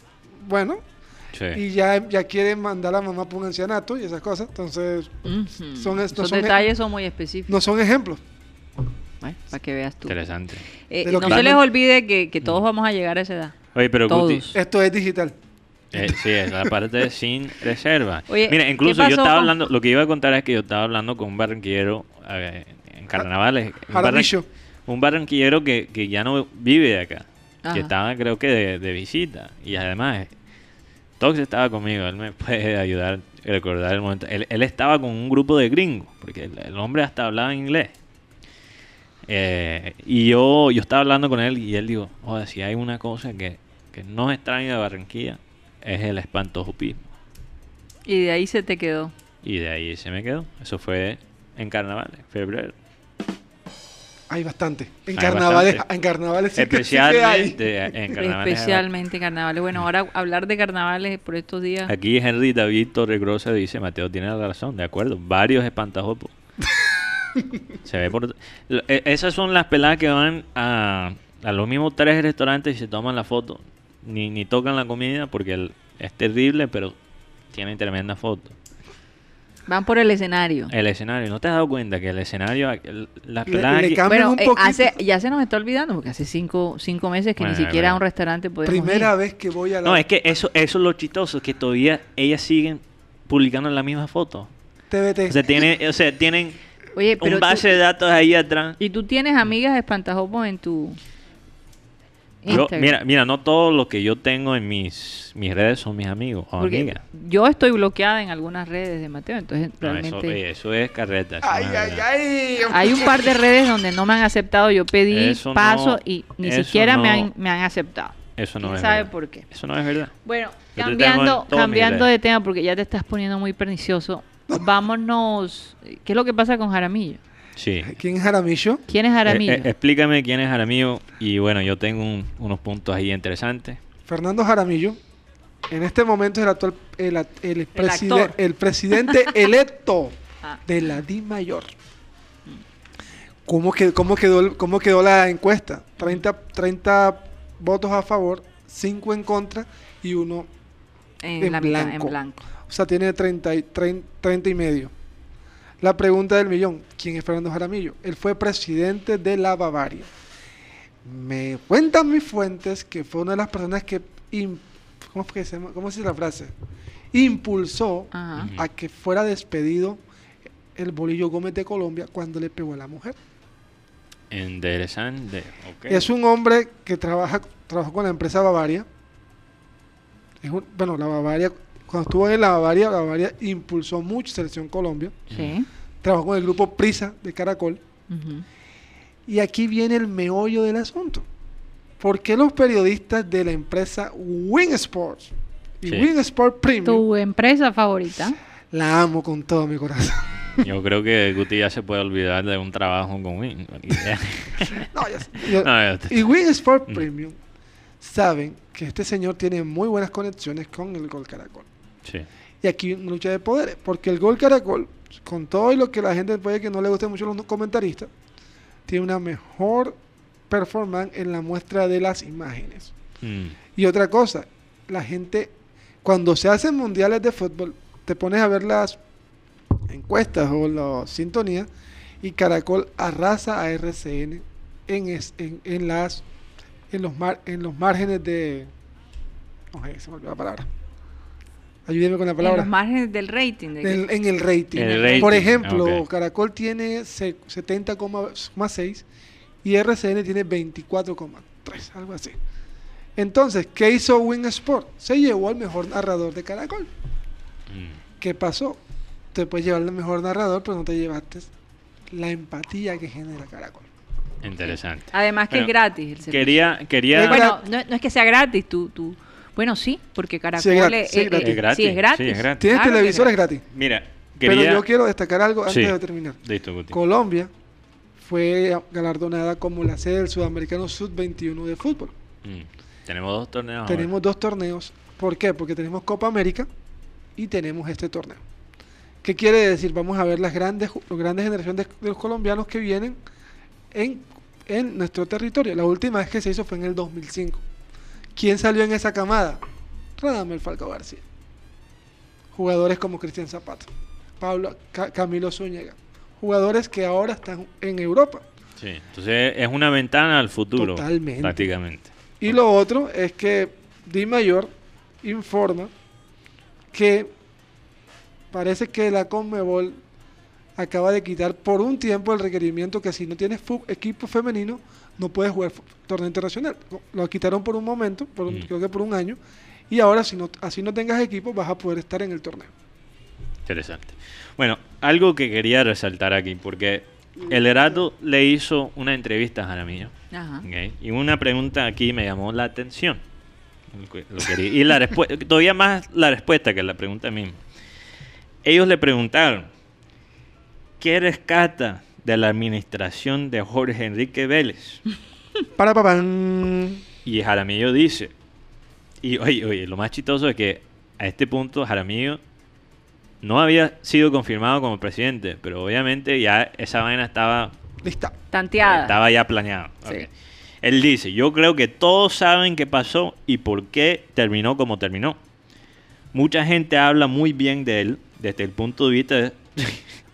bueno. Sí. Y ya, ya quieren mandar a la mamá por un ancianato y esas cosas. Entonces. Son estos- Esos son- detalles son muy específicos. no son ejemplos. Bueno, para que veas tú. Interesante. Eh, no que- se les olvide que, que todos vamos a llegar a esa edad. Oye, pero Todos. Guti, Esto es digital. Eh, sí, es la parte sin reserva. Oye, Mira, ¿qué incluso yo estaba con- hablando, lo que iba a contar es que yo estaba hablando con un barranquillero eh, en carnavales. un, barran- un barranquillero que, que ya no vive de acá, Ajá. que estaba creo que de, de visita. Y además, Tox estaba conmigo, él me puede ayudar a recordar el momento. Él, él estaba con un grupo de gringos, porque el, el hombre hasta hablaba inglés. Eh, y yo, yo estaba hablando con él y él dijo, joder, si hay una cosa que, que no extraño de Barranquilla, es el espantojopismo. Y de ahí se te quedó. Y de ahí se me quedó. Eso fue en carnaval, en febrero. Hay bastante. En Hay carnavales, bastante. en carnavales sí que, sí que hay. Especialmente en carnavales. Especialmente carnavales. Bueno, ahora hablar de carnavales por estos días. Aquí Henry David Torregrosa dice, Mateo tiene la razón, de acuerdo, varios espantajopos. se ve por... E- Esas son las peladas que van a, a los mismos tres restaurantes y se toman la foto. Ni, ni tocan la comida porque el- es terrible, pero tienen tremenda foto. Van por el escenario. El escenario, ¿no te has dado cuenta que el escenario, las Le- peladas le aquí- cambian Bueno, un eh, poquito. hace, ya se nos está olvidando porque hace cinco, cinco meses que Bueno, ni siquiera a un restaurante podemos Primera ir. vez que voy a la No, es que eso, eso es lo chistoso, que todavía ellas siguen publicando la misma foto. TVT. O sea, tienen, o sea, tienen Oye, pero un base tú- de datos ahí atrás. y tú tienes amigas espantajopos en tu Yo, mira, mira, no todo lo que yo tengo en mis, mis redes son mis amigos o Porque amigas. yo estoy bloqueada en algunas redes de Mateo, entonces No, eso, realmente oye, eso es carreta. eso Ay, no es ay, verdad. ay. hay un par de redes donde no me han aceptado. Yo pedí Eso paso no- y ni siquiera me, han, me han aceptado. Eso no ¿Quién es sabe verdad. por qué? Eso no es verdad. Bueno, Yo cambiando, cambiando de tema porque ya te estás poniendo muy pernicioso. Vámonos. ¿Qué es lo que pasa con Jaramillo? Sí. ¿Quién es Jaramillo? ¿Quién es Jaramillo? Eh, eh, explícame quién es Jaramillo y bueno, yo tengo un- unos puntos ahí interesantes. Fernando Jaramillo. En este momento es el actual el, a- el, preside- actor. el presidente electo Ah. de la Di Mayor. ¿Cómo, que- cómo, quedó, el- ¿Cómo quedó la encuesta? 30, 30 votos a favor, 5 en contra y uno en, en la mitad, en blanco. blanco. O sea, tiene 30 y, 30, 30 y medio. La pregunta del millón, ¿quién es Fernando Jaramillo? Él fue presidente de la Bavaria. Me cuentan mis fuentes que fue una de las personas que... ¿Cómo, fue que se llama? ¿Cómo se dice la frase? Impulsó Ajá. A que fuera despedido el Bolillo Gómez de Colombia cuando le pegó a la mujer. Interesante. ok. Es un hombre que trabaja trabajó con la empresa Bavaria. Es un- bueno, la Bavaria, cuando estuvo en la Bavaria, la Bavaria impulsó mucho Selección Colombia. Sí. Trabajó con el grupo Prisa de Caracol. Y aquí viene el meollo del asunto. ¿Por qué los periodistas de la empresa Wing Sports y Sí. Wing Sport Premium ¿Tu empresa favorita? la amo con todo mi corazón? Yo creo que Guti ya se puede olvidar de un trabajo con Win. No, ya sé. Yo- No, te- y Wing Sport Mm. Premium saben que este señor tiene muy buenas conexiones con el Gol Caracol. Sí. Y aquí una lucha de poderes, porque el Gol Caracol, con todo y lo que la gente puede que no le guste mucho a los comentaristas, tiene una mejor performance en la muestra de las imágenes. Mm. Y otra cosa, la gente, cuando se hacen mundiales de fútbol, te pones a ver las encuestas o las sintonías y Caracol arrasa a RCN en, es- en, en las en los mar- en los márgenes de no sé, se me olvidó la palabra ayúdeme con la En palabra los márgenes del rating. de en, en el rating. En el rating, Por ejemplo. Caracol tiene se- 70,6 y RCN tiene 24,3, algo así. Entonces, ¿qué hizo Wing Sport? Se llevó al mejor narrador de Caracol. Mm. ¿Qué pasó? Te puedes llevar al mejor narrador, pero no te llevaste la empatía que genera Caracol. Interesante. Además que Bueno, es gratis el servicio. Quería, quería. Bueno, no, no es que sea gratis, tú, tú. Bueno, sí, porque Caracol Sí, es gratis, es, sí, es es- gratis. Es gratis, sí, es gratis. sí, es gratis. Tienes Claro que televisor, es es gratis. Mira, quería. Pero yo quiero destacar algo antes Sí. de terminar. Listo, Guti. Colombia fue galardonada como la sede del Sudamericano Sub-21 de fútbol. Mm. Tenemos dos torneos. ahora. Tenemos dos torneos. ¿Por qué? Porque tenemos Copa América y tenemos este torneo. ¿Qué quiere decir? Vamos a ver las grandes, las grandes generaciones de, de los colombianos que vienen en, en nuestro territorio. La última vez que se hizo fue en el 2005. ¿Quién salió en esa camada? Radamel Falcao García. Jugadores como Cristian Zapata, Pablo Ca- Camilo Zúñiga. Jugadores que ahora están en Europa. Sí, entonces es una ventana al futuro. Totalmente. Prácticamente. Y lo otro es que Di Mayor informa que parece que la Conmebol acaba de quitar por un tiempo el requerimiento que si no tienes equipo femenino no puedes jugar torneo internacional. Lo quitaron por un momento, por un- Mm. creo que por un año, y ahora si no, así no tengas equipo vas a poder estar en el torneo. Interesante. Bueno, algo que quería resaltar aquí, porque el Heraldo le hizo una entrevista a Jaramillo. Ajá. Y una pregunta aquí me llamó la atención. Lo que- lo quería- Y la respuesta, todavía más la respuesta que la pregunta misma. Ellos le preguntaron, ¿qué rescata de la administración de Jorge Enrique Vélez? Para papán. Y Jaramillo dice, y oye, oye, lo más chistoso es que a este punto Jaramillo no había sido confirmado como presidente, pero obviamente ya esa vaina estaba Lista. Tanteada. estaba ya planeado. Sí. Ok. Él dice, yo creo que todos saben qué pasó y por qué terminó como terminó. mucha gente habla muy bien de él desde el punto de vista de,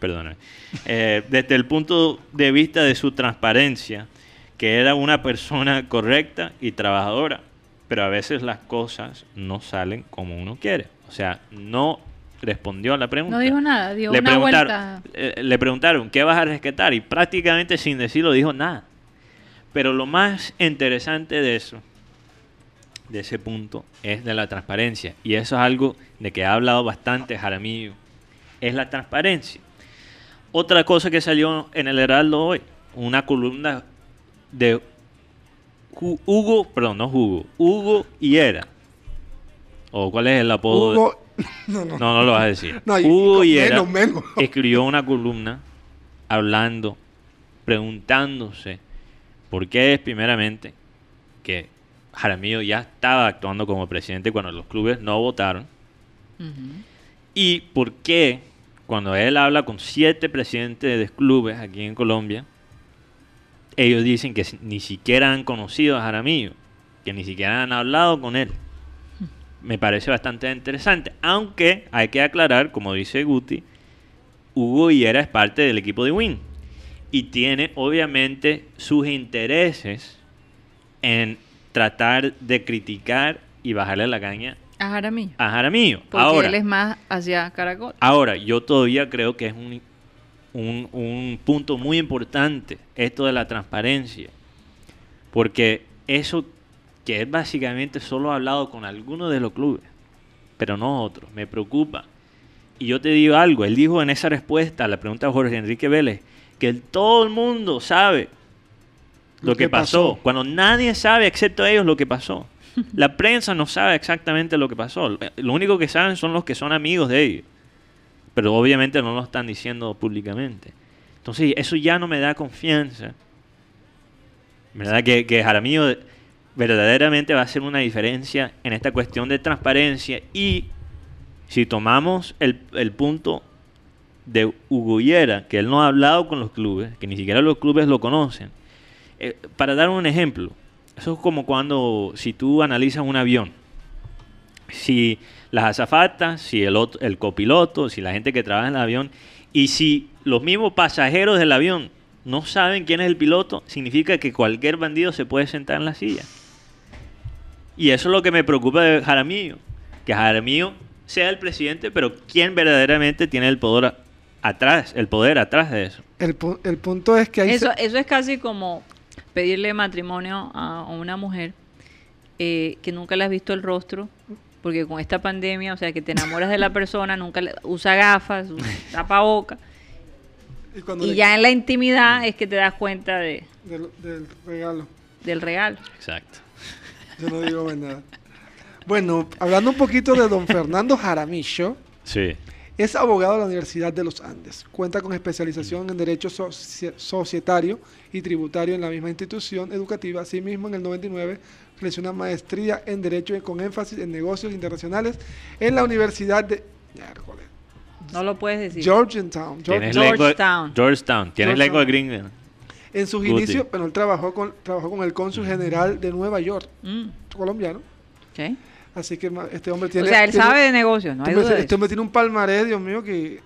perdóname, eh, desde el punto de vista de su transparencia, que era una persona correcta y trabajadora, pero a veces las cosas no salen como uno quiere. O sea, no respondió a la pregunta. No dijo nada, dio le una preguntaron, vuelta. eh, le preguntaron, ¿qué vas a rescatar? Y prácticamente sin decirlo dijo nada. Pero lo más interesante de eso, de ese punto, es de la transparencia. Y eso es algo de que ha hablado bastante Jaramillo. Es la transparencia. Otra cosa que salió en el Heraldo hoy, una columna de Hugo, perdón, no Hugo, Hugo Hiera. ¿O cuál es el apodo? de- Hugo, no, no. no, no lo vas a decir. No, y- Hugo Hiera menos, menos. escribió una columna hablando, preguntándose por qué es primeramente que Jaramillo ya estaba actuando como presidente cuando los clubes no votaron y por qué cuando él habla con siete presidentes de clubes aquí en Colombia, ellos dicen que ni siquiera han conocido a Jaramillo, que ni siquiera han hablado con él. Me parece bastante interesante, aunque hay que aclarar, como dice Guti, Hugo Higuera es parte del equipo de Win y tiene obviamente sus intereses en tratar de criticar y bajarle la caña A Jaramillo. a Jaramillo. Porque Ahora, él es más hacia Caracol. Ahora, yo todavía creo que es un, un, un punto muy importante esto de la transparencia. Porque eso que es básicamente solo hablado con algunos de los clubes, pero no otros, me preocupa. Y yo te digo algo, él dijo en esa respuesta a la pregunta de Jorge Enrique Vélez, que todo el mundo sabe lo, Lo que que pasó, pasó. cuando nadie sabe excepto ellos lo que pasó. La prensa no sabe exactamente lo que pasó. Lo único que saben son los que son amigos de ellos. Pero obviamente no lo están diciendo públicamente. Entonces, eso ya no me da confianza. ¿Verdad? Que, que Jaramillo verdaderamente va a hacer una diferencia en esta cuestión de transparencia. Y si tomamos el, el punto de Hugo Hiera, que él no ha hablado con los clubes, que ni siquiera los clubes lo conocen. Eh, para dar un ejemplo, eso es como cuando, si tú analizas un avión, si las azafatas, si el, otro- el copiloto, si la gente que trabaja en el avión, y si los mismos pasajeros del avión no saben quién es el piloto, significa que cualquier bandido se puede sentar en la silla. Y eso es lo que me preocupa de Jaramillo, que Jaramillo sea el presidente, pero quién verdaderamente tiene el poder atrás, el poder atrás de eso. El, pu- el punto es que ahí Eso, se- eso es casi como pedirle matrimonio a, a una mujer eh, que nunca le has visto el rostro, porque con esta pandemia, o sea, que te enamoras de la persona, nunca le- usa gafas, usa tapaboca, y cuando y le- ya en la intimidad es que te das cuenta de, del, del regalo. del regalo. Exacto. Yo no digo más nada. Bueno, hablando un poquito de don Fernando Jaramillo, Sí. Es abogado de la Universidad de los Andes. Cuenta con especialización en Derecho soci- Societario y Tributario en la misma institución educativa. Asimismo, en el 99 realizó una maestría en Derecho con énfasis en negocios internacionales en la Universidad de No lo puedes decir. Georgetown. George- Tienes lengua- Georgetown. Georgetown. Tienes lengua Georgetown. gringa. En sus Guti. inicios, bueno, él trabajó con, trabajó con el cónsul general de Nueva York, Mm, colombiano. ok. Así que este hombre O tiene. sea, él tiene- sabe de negocios, no hay este, hombre, duda este hombre tiene un palmarés, Dios mío, que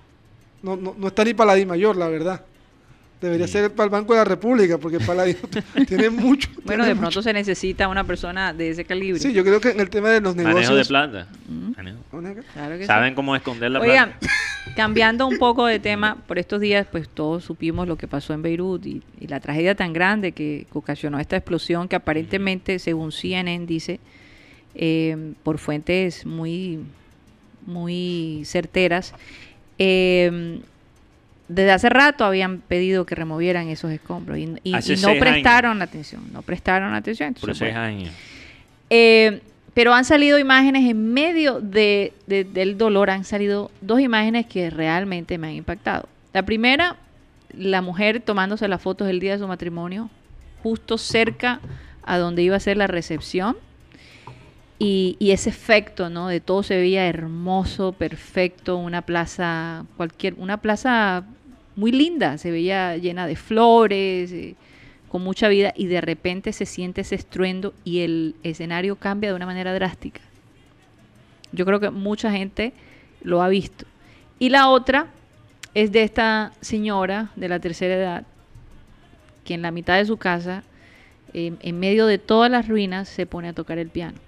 no, no, no está ni para la Di Mayor, la verdad. Debería ser para el Banco de la República, porque para la Di- tiene mucho. Bueno, tiene de mucho. pronto se necesita una persona de ese calibre. Sí, yo creo que en el tema de los negocios. Manejo de plata. Mm. Manejo. Claro que sí. Saben cómo esconder la Oigan, plata. cambiando un poco de tema, por estos días pues todos supimos lo que pasó en Beirut y, y la tragedia tan grande que, que ocasionó esta explosión que aparentemente, según CNN dice, eh, por fuentes muy, muy certeras, eh, desde hace rato habían pedido que removieran esos escombros y, y- Hace y no prestaron atención, no prestaron atención. Por seis años. eh, pero han salido imágenes en medio de, de- del dolor, han salido dos imágenes que realmente me han impactado. La primera, la mujer tomándose las fotos el día de su matrimonio, justo cerca a donde iba a ser la recepción. Y, ese efecto, ¿no? De todo se veía hermoso, perfecto, una plaza, cualquier, una plaza muy linda, se veía llena de flores, eh, con mucha vida, y de repente se siente ese estruendo y el escenario cambia de una manera drástica. Yo creo que mucha gente lo ha visto. Y la otra es de esta señora de la tercera edad, que en la mitad de su casa, eh, en medio de todas las ruinas, se pone a tocar el piano.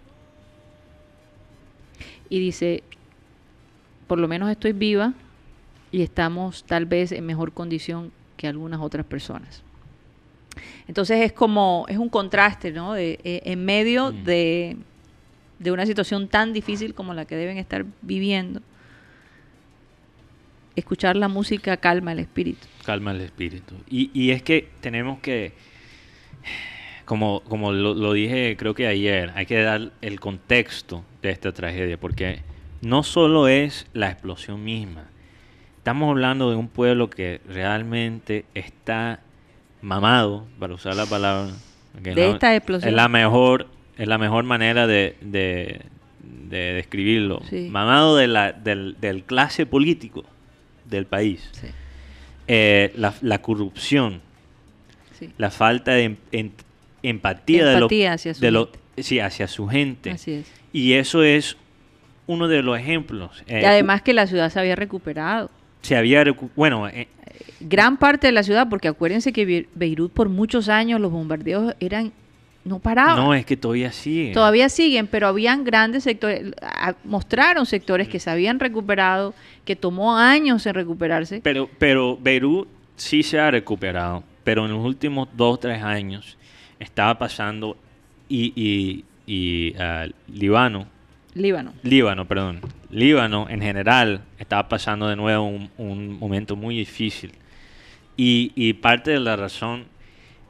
Y dice, por lo menos estoy viva y estamos tal vez en mejor condición que algunas otras personas. Entonces es como, es un contraste, ¿no? De, eh, en medio Mm. de, de una situación tan difícil como la que deben estar viviendo, escuchar la música calma el espíritu. calma el espíritu. Y, y es que tenemos que, como, como lo, lo dije creo que ayer, hay que dar el contexto de esta tragedia, porque no solo es la explosión misma, estamos hablando de un pueblo que realmente está mamado, para usar la palabra. que De no- esta explosión. Es la mejor, es la mejor manera de, de, de describirlo. Sí. Mamado de la, del, del clase político del país Sí, eh, la, la corrupción, sí. la falta de em- en- empatía, de lo- hacia su de lo- gente. sí, hacia su gente. Así es. Y eso es uno de los ejemplos. Eh, Y además que la ciudad se había recuperado. se había recu- bueno, eh, Gran parte de la ciudad, porque acuérdense que Be- Beirut por muchos años los bombardeos eran no paraban. no es que todavía sigue. Todavía siguen, pero habían grandes sectores, mostraron sectores que se habían recuperado, que tomó años en recuperarse. Pero, pero Beirut sí se ha recuperado, pero en los últimos dos tres años estaba pasando y, y, y, ah, Líbano, Líbano. Líbano, perdón, Líbano en general estaba pasando de nuevo un, un momento muy difícil. Y, y parte de la razón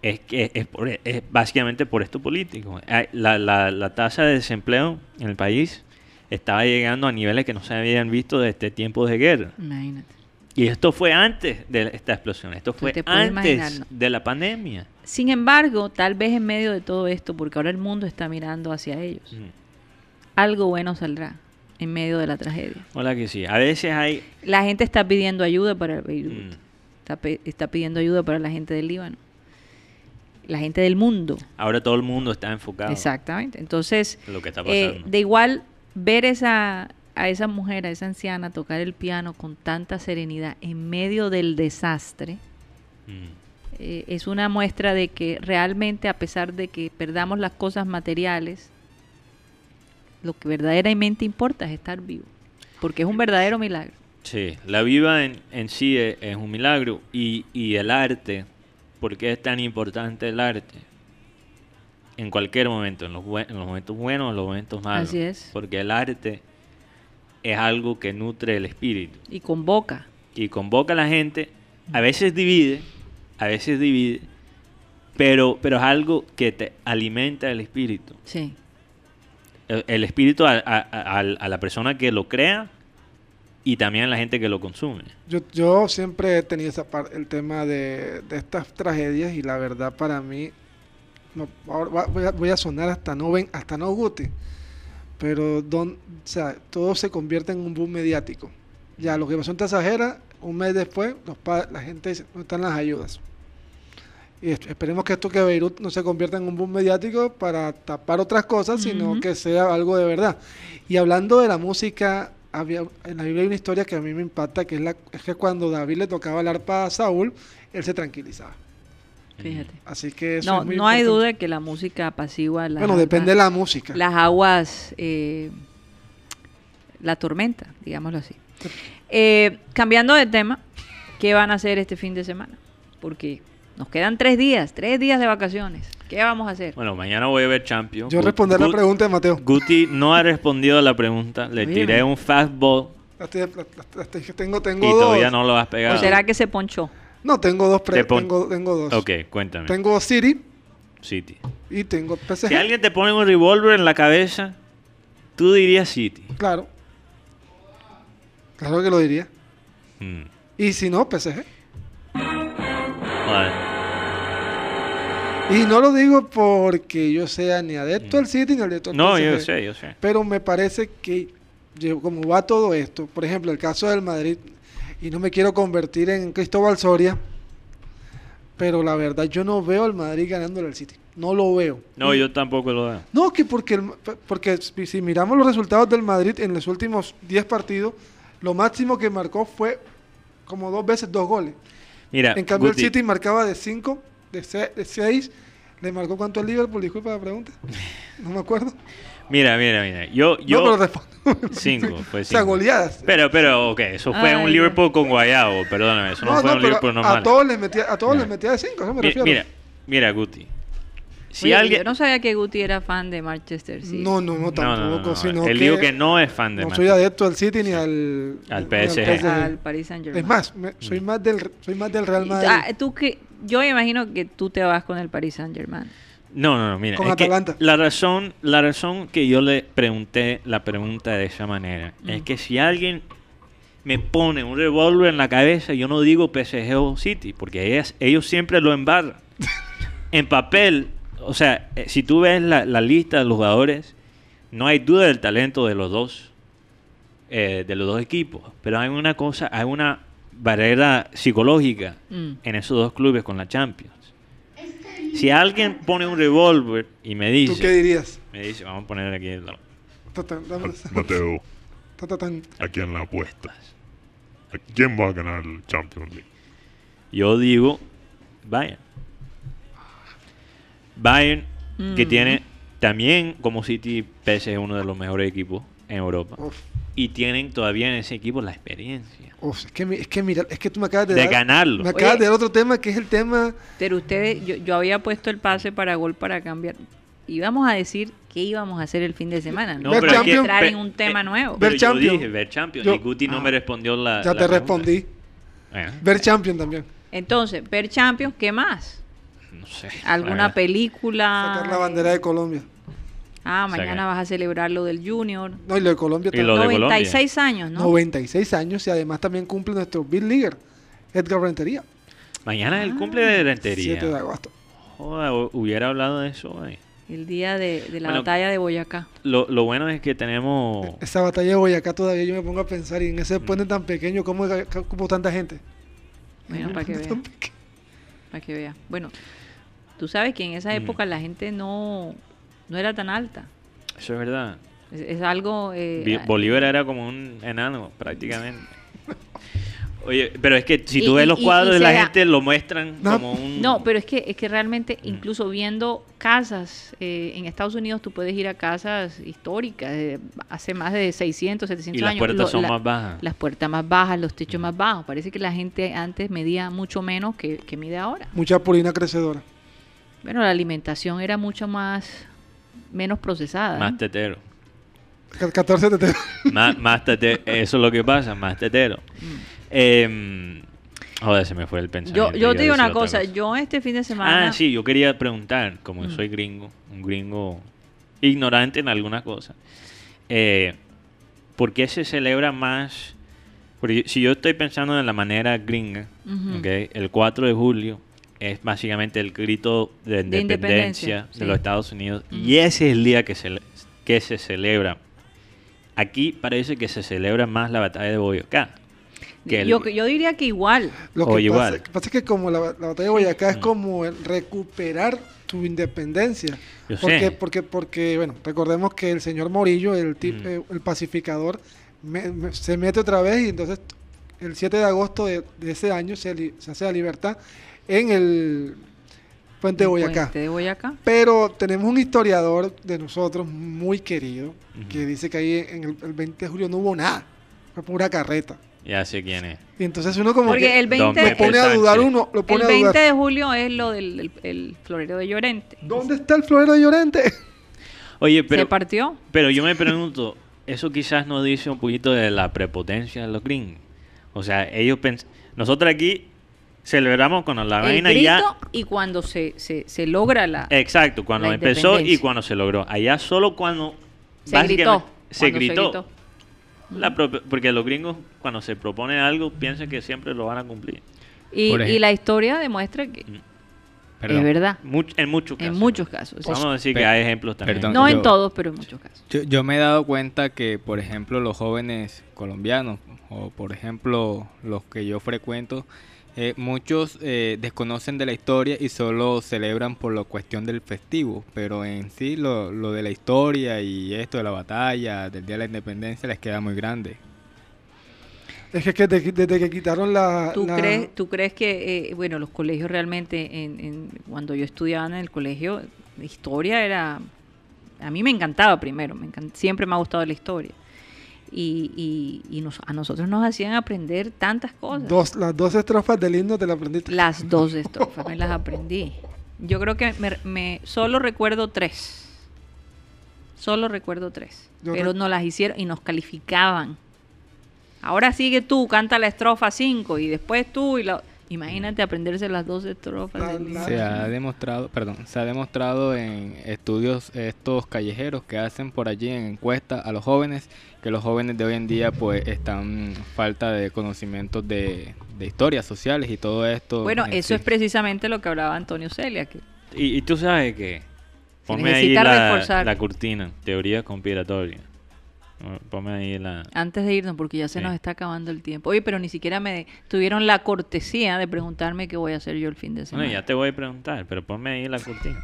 es que es, por- es básicamente por esto político. La, la- la tasa de desempleo en el país estaba llegando a niveles que no se habían visto desde tiempos de guerra. Imagínate. Y esto fue antes de esta explosión, esto fue antes imaginar, ¿no? de la pandemia. Sin embargo, tal vez en medio de todo esto, porque ahora el mundo está mirando hacia ellos, Mm. algo bueno saldrá en medio de la tragedia. Hola que sí. A veces hay... La gente está pidiendo ayuda para Beirut, mm, está, pidiendo ayuda para la gente del Líbano, la gente del mundo. ahora todo el mundo está enfocado Exactamente. Entonces, en lo que está Eh, de igual, ver esa, a esa mujer, a esa anciana, tocar el piano con tanta serenidad en medio del desastre, Mm. Eh, es una muestra de que realmente, a pesar de que perdamos las cosas materiales, lo que verdaderamente importa es estar vivo, porque es un verdadero milagro. Sí, la vida en, en sí es, es un milagro y, y el arte, ¿por qué es tan importante el arte? En cualquier momento, en los, en los momentos buenos, en los momentos malos. Así es. Porque el arte es algo que nutre el espíritu Y convoca. y convoca a la gente, a veces divide, a veces divide, pero, pero es algo que te alimenta el espíritu. Sí. El, el espíritu a, a- a- a la persona que lo crea y también a la gente que lo consume. Yo, yo siempre he tenido esa par- el tema de, de estas tragedias y la verdad para mí, no, ahora va- voy, a, voy a sonar hasta no ven, hasta no guti, pero don, o sea, todo se convierte en un boom mediático. Ya lo que pasó en Tasajera, un mes después, los la gente dice, no están las ayudas. Y esperemos que esto que Beirut no se convierta en un boom mediático para tapar otras cosas, sino que sea algo de verdad. Y hablando de la música, había, en la Biblia hay una historia que a mí me impacta, que es, la, es que cuando David le tocaba el arpa a Saúl, él se tranquilizaba. Fíjate. Así que eso No, es muy no hay duda que la música apacigua las Bueno, depende de la música. las aguas, eh, la tormenta, digámoslo así. Eh, cambiando de tema, ¿qué van a hacer este fin de semana? Porque nos quedan tres días, tres días de vacaciones. ¿Qué vamos a hacer? Bueno, mañana voy a ver Champions. Yo Gu- responder la Gu- pregunta de Mateo. Guti no ha respondido a la pregunta. Le Oye, tiré un fastball La la- tengo y tengo dos. todavía no lo has pegado. ¿O será que se ponchó? No, tengo dos. pre- Te pon- tengo, tengo dos. Ok, cuéntame. Tengo City City. y tengo PSG. Si alguien te pone un revólver en la cabeza, tú dirías City. Claro. Claro que lo diría. Mm. Y si no, PSG. Y no lo digo porque yo sea ni adepto al City ni adepto al Mm. no, PSG. yo sé, yo sé. Pero me parece que como va todo esto, por ejemplo, el caso del Madrid, y no me quiero convertir en Cristóbal Soria, pero la verdad yo no veo al Madrid ganándole al City. No lo veo. No, yo tampoco lo veo. No, que porque, el- porque si miramos los resultados del Madrid en los últimos 10 partidos, lo máximo que marcó fue como dos veces dos goles. Mira, En cambio, Guti, el City marcaba de 5, de 6. ¿Le marcó cuánto el Liverpool? Disculpa la pregunta. No me acuerdo. Mira, mira, mira. Yo, yo... no, pero respondo. Cinco, fue O sea, cinco. goleadas. Pero, pero, ok, eso fue un Liverpool con Guayabo, perdóname, eso no, no, fue no, un pero Liverpool normal. a todos les metía, a todos les metía de 5, eso me refiero. mira, mira, Guti. Si Oye, alguien... Yo no sabía que Guti era fan de Manchester City. No, no, no, tampoco. no, no, no. sino Él que dijo que no es fan de no soy adepto al City ni al, Al ni PSG. Al Paris Saint Germain. Es más, me- soy más del soy más del Real Madrid. Ah, tú que, yo me imagino que tú te vas con el Paris Saint Germain. No, no, no, mira. Con es que Atalanta. la razón, la razón que yo le pregunté la pregunta de esa manera es Mm. que si alguien me pone un revólver en la cabeza, yo no digo PSG o City, porque ellas- ellos siempre lo embarran. en papel, o sea, eh, si tú ves la, la lista de los jugadores, no hay duda del talento de los dos, eh, de los dos equipos, pero hay una cosa, hay una barrera psicológica Mm. en esos dos clubes con la Champions. Si alguien pone un revólver y me ¿Tú qué dice, dirías? me dice, vamos a poner aquí el Mateo, aquí en la apuestas. ¿Quién va a ganar el Champions League? Yo digo Bayern. Que Mm. tiene también como City PSG uno de los mejores equipos en Europa. Uf, Y tienen todavía en ese equipo la experiencia uf, es que es que mira, es que tú me acabas de, de dar- ganarlo. Me acabas Oye. de dar otro tema que es el tema Pero ustedes, yo, yo había puesto el pase para gol para cambiar. Íbamos a decir qué íbamos a hacer el fin de semana. No, No, Ver pero es que- Champions. entrar en un tema eh, nuevo. Ver Champions. dije ver Champions Yo- y Guti no ah. me respondió la. ya la te pregunta. respondí. Eh, Ver Champion también. Entonces, ver Champions, ¿qué más? No sé. ¿Alguna verdad. película? Sacar la bandera de Colombia. Ah, mañana vas a celebrar lo del Junior. No, y lo de Colombia Y también. lo de 96 años, ¿no? 96 años y además también cumple nuestro Bill Leaguer, Edgar Rentería. Mañana es el cumple de Rentería. 7 de agosto. Joder, hu- hubiera hablado de eso hoy. El día de, de la Bueno, batalla de Boyacá. Lo, lo bueno es que tenemos. Esa batalla de Boyacá todavía yo me pongo a pensar y en ese puente tan pequeño, ¿cómo ocupó tanta gente? Bueno, para que pequeño. Para que vea. Bueno, tú sabes que en esa Mm. época la gente no, no era tan alta. Eso es verdad. Es, es algo... eh, Bolívar era como un enano, prácticamente. Oye, pero es que si Y- tú ves los y- cuadros y de la gente, lo muestran No. como un. No, pero es que, es que realmente, Mm. incluso viendo casas, eh, en Estados Unidos tú puedes ir a casas históricas, de hace más de 600, 700 Y las años. puertas lo- son la- más bajas. Las puertas más bajas, los techos más bajos. Parece que la gente antes medía mucho menos que, que mide ahora. Mucha purina crecedora. Bueno, la alimentación era mucho más, menos procesada. Más ¿eh? tetero. Ca- 14 de más, más tetero. Eso es lo que pasa, más tetero. Eh, joder, se me fue el Yo, pensamiento. yo te digo una cosa, yo este fin de semana... Ah, sí, yo quería preguntar, como Mm. soy gringo, un gringo ignorante en algunas cosas, eh, ¿por qué se celebra más? Porque si yo estoy pensando en la manera gringa. ¿ok? el 4 de julio es básicamente el grito de De independencia, de sí. los Estados Unidos y ese es el día que se, que se celebra. Aquí parece que se celebra más la batalla de Boyacá. que el- yo, yo diría que igual. Lo que O pasa, igual. que pasa es que como la, la batalla de Boyacá es Mm. como el recuperar tu independencia. Yo porque, sé. porque, porque, bueno, recordemos que el señor Morillo, el, tip- Mm. eh, el pacificador, me- me- se mete otra vez y entonces el 7 de agosto de, de ese año se, li- se hace la libertad en el puente de el Boyacá. puente de Boyacá. Pero tenemos un historiador de nosotros muy querido que dice que ahí en el, el 20 de julio no hubo nada, fue pura carreta. Ya sé quién es. Y entonces uno como Porque que el Don 20, lo pone a dudar uno, lo pone el a 20 dudar. de julio es lo del el, el florero de Llorente. ¿Dónde está el florero de Llorente? Oye, ¿Se pero, partió? pero yo me pregunto, eso quizás nos dice un poquito de la prepotencia de los gringos. O sea, ellos pens nosotros aquí celebramos cuando la el vaina grito ya... y cuando se, se, se logra la... Exacto, cuando la empezó y cuando se logró. Allá solo cuando... se gritó. Se cuando gritó. La prope- porque los gringos cuando se propone algo piensan que siempre lo van a cumplir. Y, la historia demuestra que Mm. Perdón. es verdad. Much- en muchos casos. En muchos casos. Vamos a decir que hay ejemplos también. perdón. no yo- en todos, pero en muchos casos. Yo, yo me he dado cuenta que, por ejemplo, los jóvenes colombianos, o por ejemplo, los que yo frecuento, Eh, muchos eh, desconocen de la historia y solo celebran por la cuestión del festivo, pero en sí lo, lo de la historia y esto de la batalla, del Día de la Independencia les queda muy grande. Es que, que de- desde que quitaron la... ¿Tú, la- crees, ¿Tú crees que, eh, bueno, los colegios realmente, en, en- cuando yo estudiaba en el colegio, la historia era, a mí me encantaba primero, me siempre me ha gustado la historia. Y, y, y nos- a nosotros nos hacían aprender tantas cosas. Dos, las dos estrofas del himno te la aprendiste. Las dos estrofas me las aprendí. Yo creo que me, me- solo recuerdo tres. Solo recuerdo tres. Yo pero nos las hicieron y nos calificaban. Ahora sigue tú, canta la estrofa 5 y después tú y la... Imagínate aprenderse las dos estrofas. La- del Se ha demostrado, perdón, se ha demostrado en estudios estos callejeros que hacen por allí en encuestas a los jóvenes que los jóvenes de hoy en día pues están falta de conocimientos de, de historias sociales y todo esto. Bueno, en eso sí. es precisamente lo que hablaba Antonio Celia, que Y, y tú sabes que. Ponme ahí necesita la, reforzar. la cortina, teoría conspiratoria. Ponme ahí la. antes de irnos, porque ya se Sí. nos está acabando el tiempo. Oye, pero ni siquiera me tuvieron la cortesía de preguntarme qué voy a hacer yo el fin de semana. Bueno, ya te voy a preguntar, pero ponme ahí la cortina.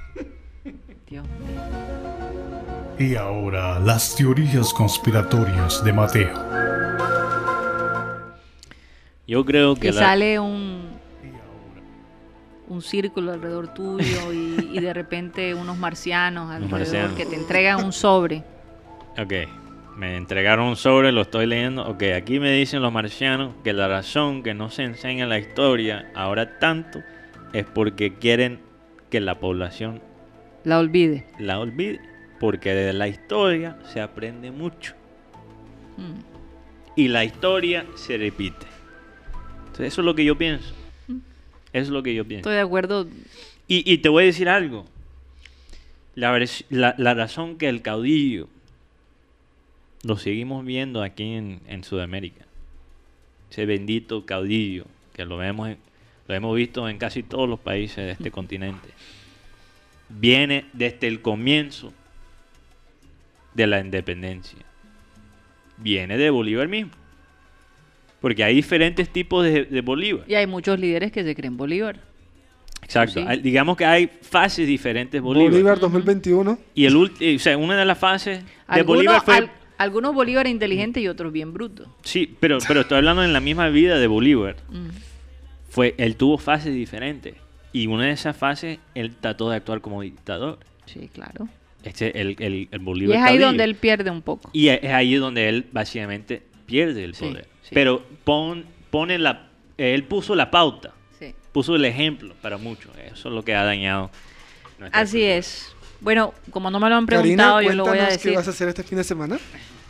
Dios mío. Y ahora las teorías conspiratorias de Mateo. Yo creo que que la- sale un un círculo alrededor tuyo y, y de repente unos marcianos alrededor marcianos. que te entregan un sobre. Ok, me entregaron un sobre, lo estoy leyendo. Ok, aquí me dicen los marcianos que la razón que no se enseña en la historia ahora tanto es porque quieren que la población La olvide. la olvide. Porque de la historia se aprende mucho. Mm. Y la historia se repite. Entonces, eso es lo que yo pienso. Eso es lo que yo pienso. Estoy de acuerdo. Y, y te voy a decir algo. La, la- la razón que el caudillo lo seguimos viendo aquí en, en Sudamérica. Ese bendito caudillo que lo vemos en- lo hemos visto en casi todos los países de este continente. Viene desde el comienzo de la independencia. Viene de Bolívar mismo. Porque hay diferentes tipos de, de Bolívar. Y hay muchos líderes que se creen Bolívar. Exacto. Sí. Hay- digamos que hay fases diferentes de Bolívar, Bolívar. 2021 2021. Y el ulti- o sea, una de las fases de Algunos, Bolívar fue al- algunos Bolívar inteligentes y otros bien brutos. sí, pero pero estoy hablando en la misma vida de Bolívar. Mm. Fue él tuvo fases diferentes y una de esas fases él trató de actuar como dictador. Sí, claro. Este el, el, el Y Bolívar es ahí caudillo. donde él pierde un poco. y es es ahí donde él básicamente pierde el poder. sí. Pero pon, pone la él puso la pauta, Sí. puso el ejemplo para muchos. Eso es lo que ha dañado. nuestra Así cultura. es. Bueno, como no me lo han Karina, preguntado, yo lo voy a decir. qué vas a hacer este fin de semana.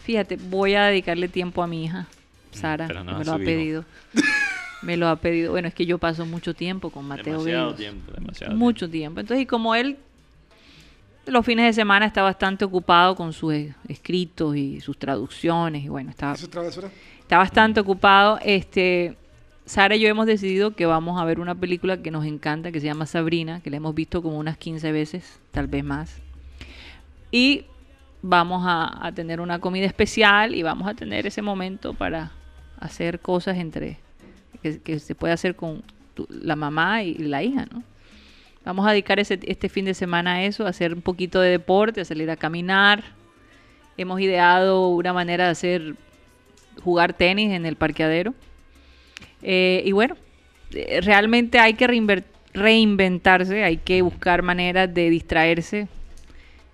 Fíjate, voy a dedicarle tiempo a mi hija, Sara, pero no que me lo ha pedido. me lo ha pedido. Bueno, es que yo paso mucho tiempo con Mateo Demasiado tiempo, demasiado Mucho tiempo. Entonces, y como él los fines de semana está bastante ocupado con sus escritos y sus traducciones, y bueno, está, está bastante ocupado. Este, Sara y yo hemos decidido que vamos a ver una película que nos encanta, que se llama Sabrina, que la hemos visto como unas 15 veces, tal vez más. Y vamos a, a tener una comida especial y vamos a tener ese momento para hacer cosas entre que, que se puede hacer con tu- la mamá y la hija, ¿no? Vamos a dedicar ese, este fin de semana a eso, a hacer un poquito de deporte, a salir a caminar. Hemos ideado una manera de hacer jugar tenis en el parqueadero. Eh, y bueno, eh, realmente hay que reinventarse, hay que buscar maneras de distraerse.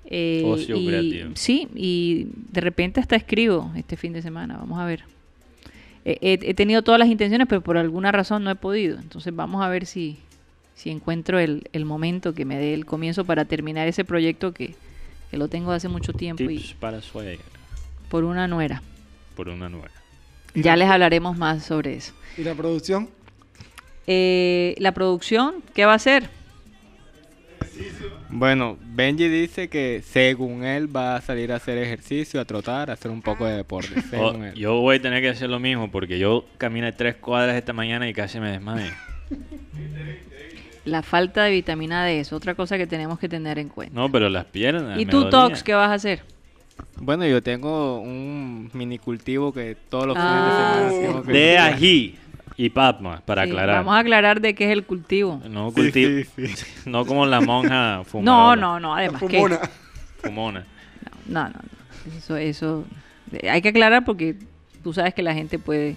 Eh, Ocio y- creativo. Sí, y de repente hasta escribo este fin de semana, vamos a ver. Eh, he, he tenido todas las intenciones, pero por alguna razón no he podido. Entonces vamos a ver si, si encuentro el, el momento que me dé el comienzo para terminar ese proyecto que, que lo tengo hace mucho tiempo Tips y para suegra por una nuera. por una nueva. Ya les hablaremos más sobre eso. ¿Y la producción? Eh, la producción, ¿qué va a hacer? Bueno, Benji dice que según él va a salir a hacer ejercicio, a trotar, a hacer un poco de deporte. Oh, Según él. yo voy a tener que hacer lo mismo porque yo caminé tres cuadras esta mañana y casi me desmayé. La falta de vitamina D es otra cosa que tenemos que tener en cuenta. No, pero las piernas. ¿Y tú. Tox, qué vas a hacer? Bueno, yo tengo un mini cultivo que todos los Ah. fines de semana De ají. Y Patmos, para Sí, aclarar. Vamos a aclarar de qué es el cultivo. No, Sí, culti- sí, sí. no como la monja No, fumadora. no, no, además que... Fumona. Fumona. No, no, no. Eso, eso... Hay que aclarar porque tú sabes que la gente puede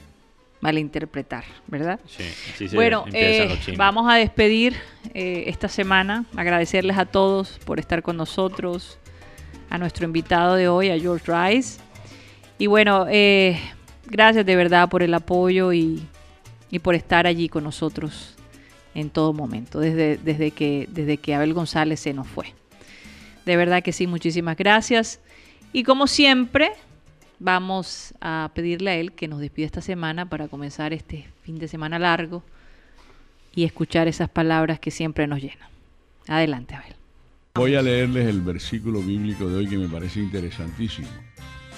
malinterpretar, ¿verdad? Sí, así se Bueno, eh, vamos a despedir eh, esta semana, agradecerles a todos por estar con nosotros, a nuestro invitado de hoy, a George Rice. Y bueno, eh, gracias de verdad por el apoyo y, y por estar allí con nosotros en todo momento, desde, desde, que, desde que Abel González se nos fue. De verdad que sí, muchísimas gracias. Y como siempre, vamos a pedirle a él que nos despida esta semana para comenzar este fin de semana largo y escuchar esas palabras que siempre nos llenan. Adelante, Abel. Voy a leerles el versículo bíblico de hoy que me parece interesantísimo.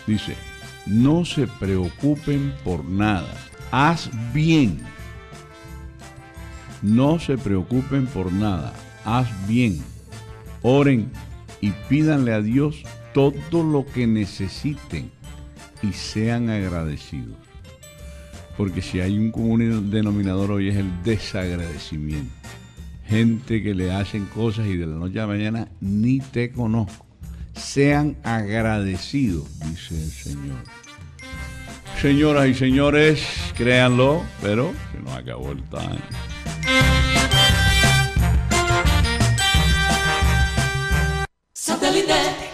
Dice, no se preocupen por nada, haz bien. No se preocupen por nada, haz bien. Oren y pídanle a Dios todo lo que necesiten y sean agradecidos. Porque si hay un común denominador hoy es el desagradecimiento. Gente que le hacen cosas y de la noche a la mañana ni te conozco. Sean agradecidos, dice el Señor. Señoras y señores, créanlo, pero se nos acabó el time. Satellite.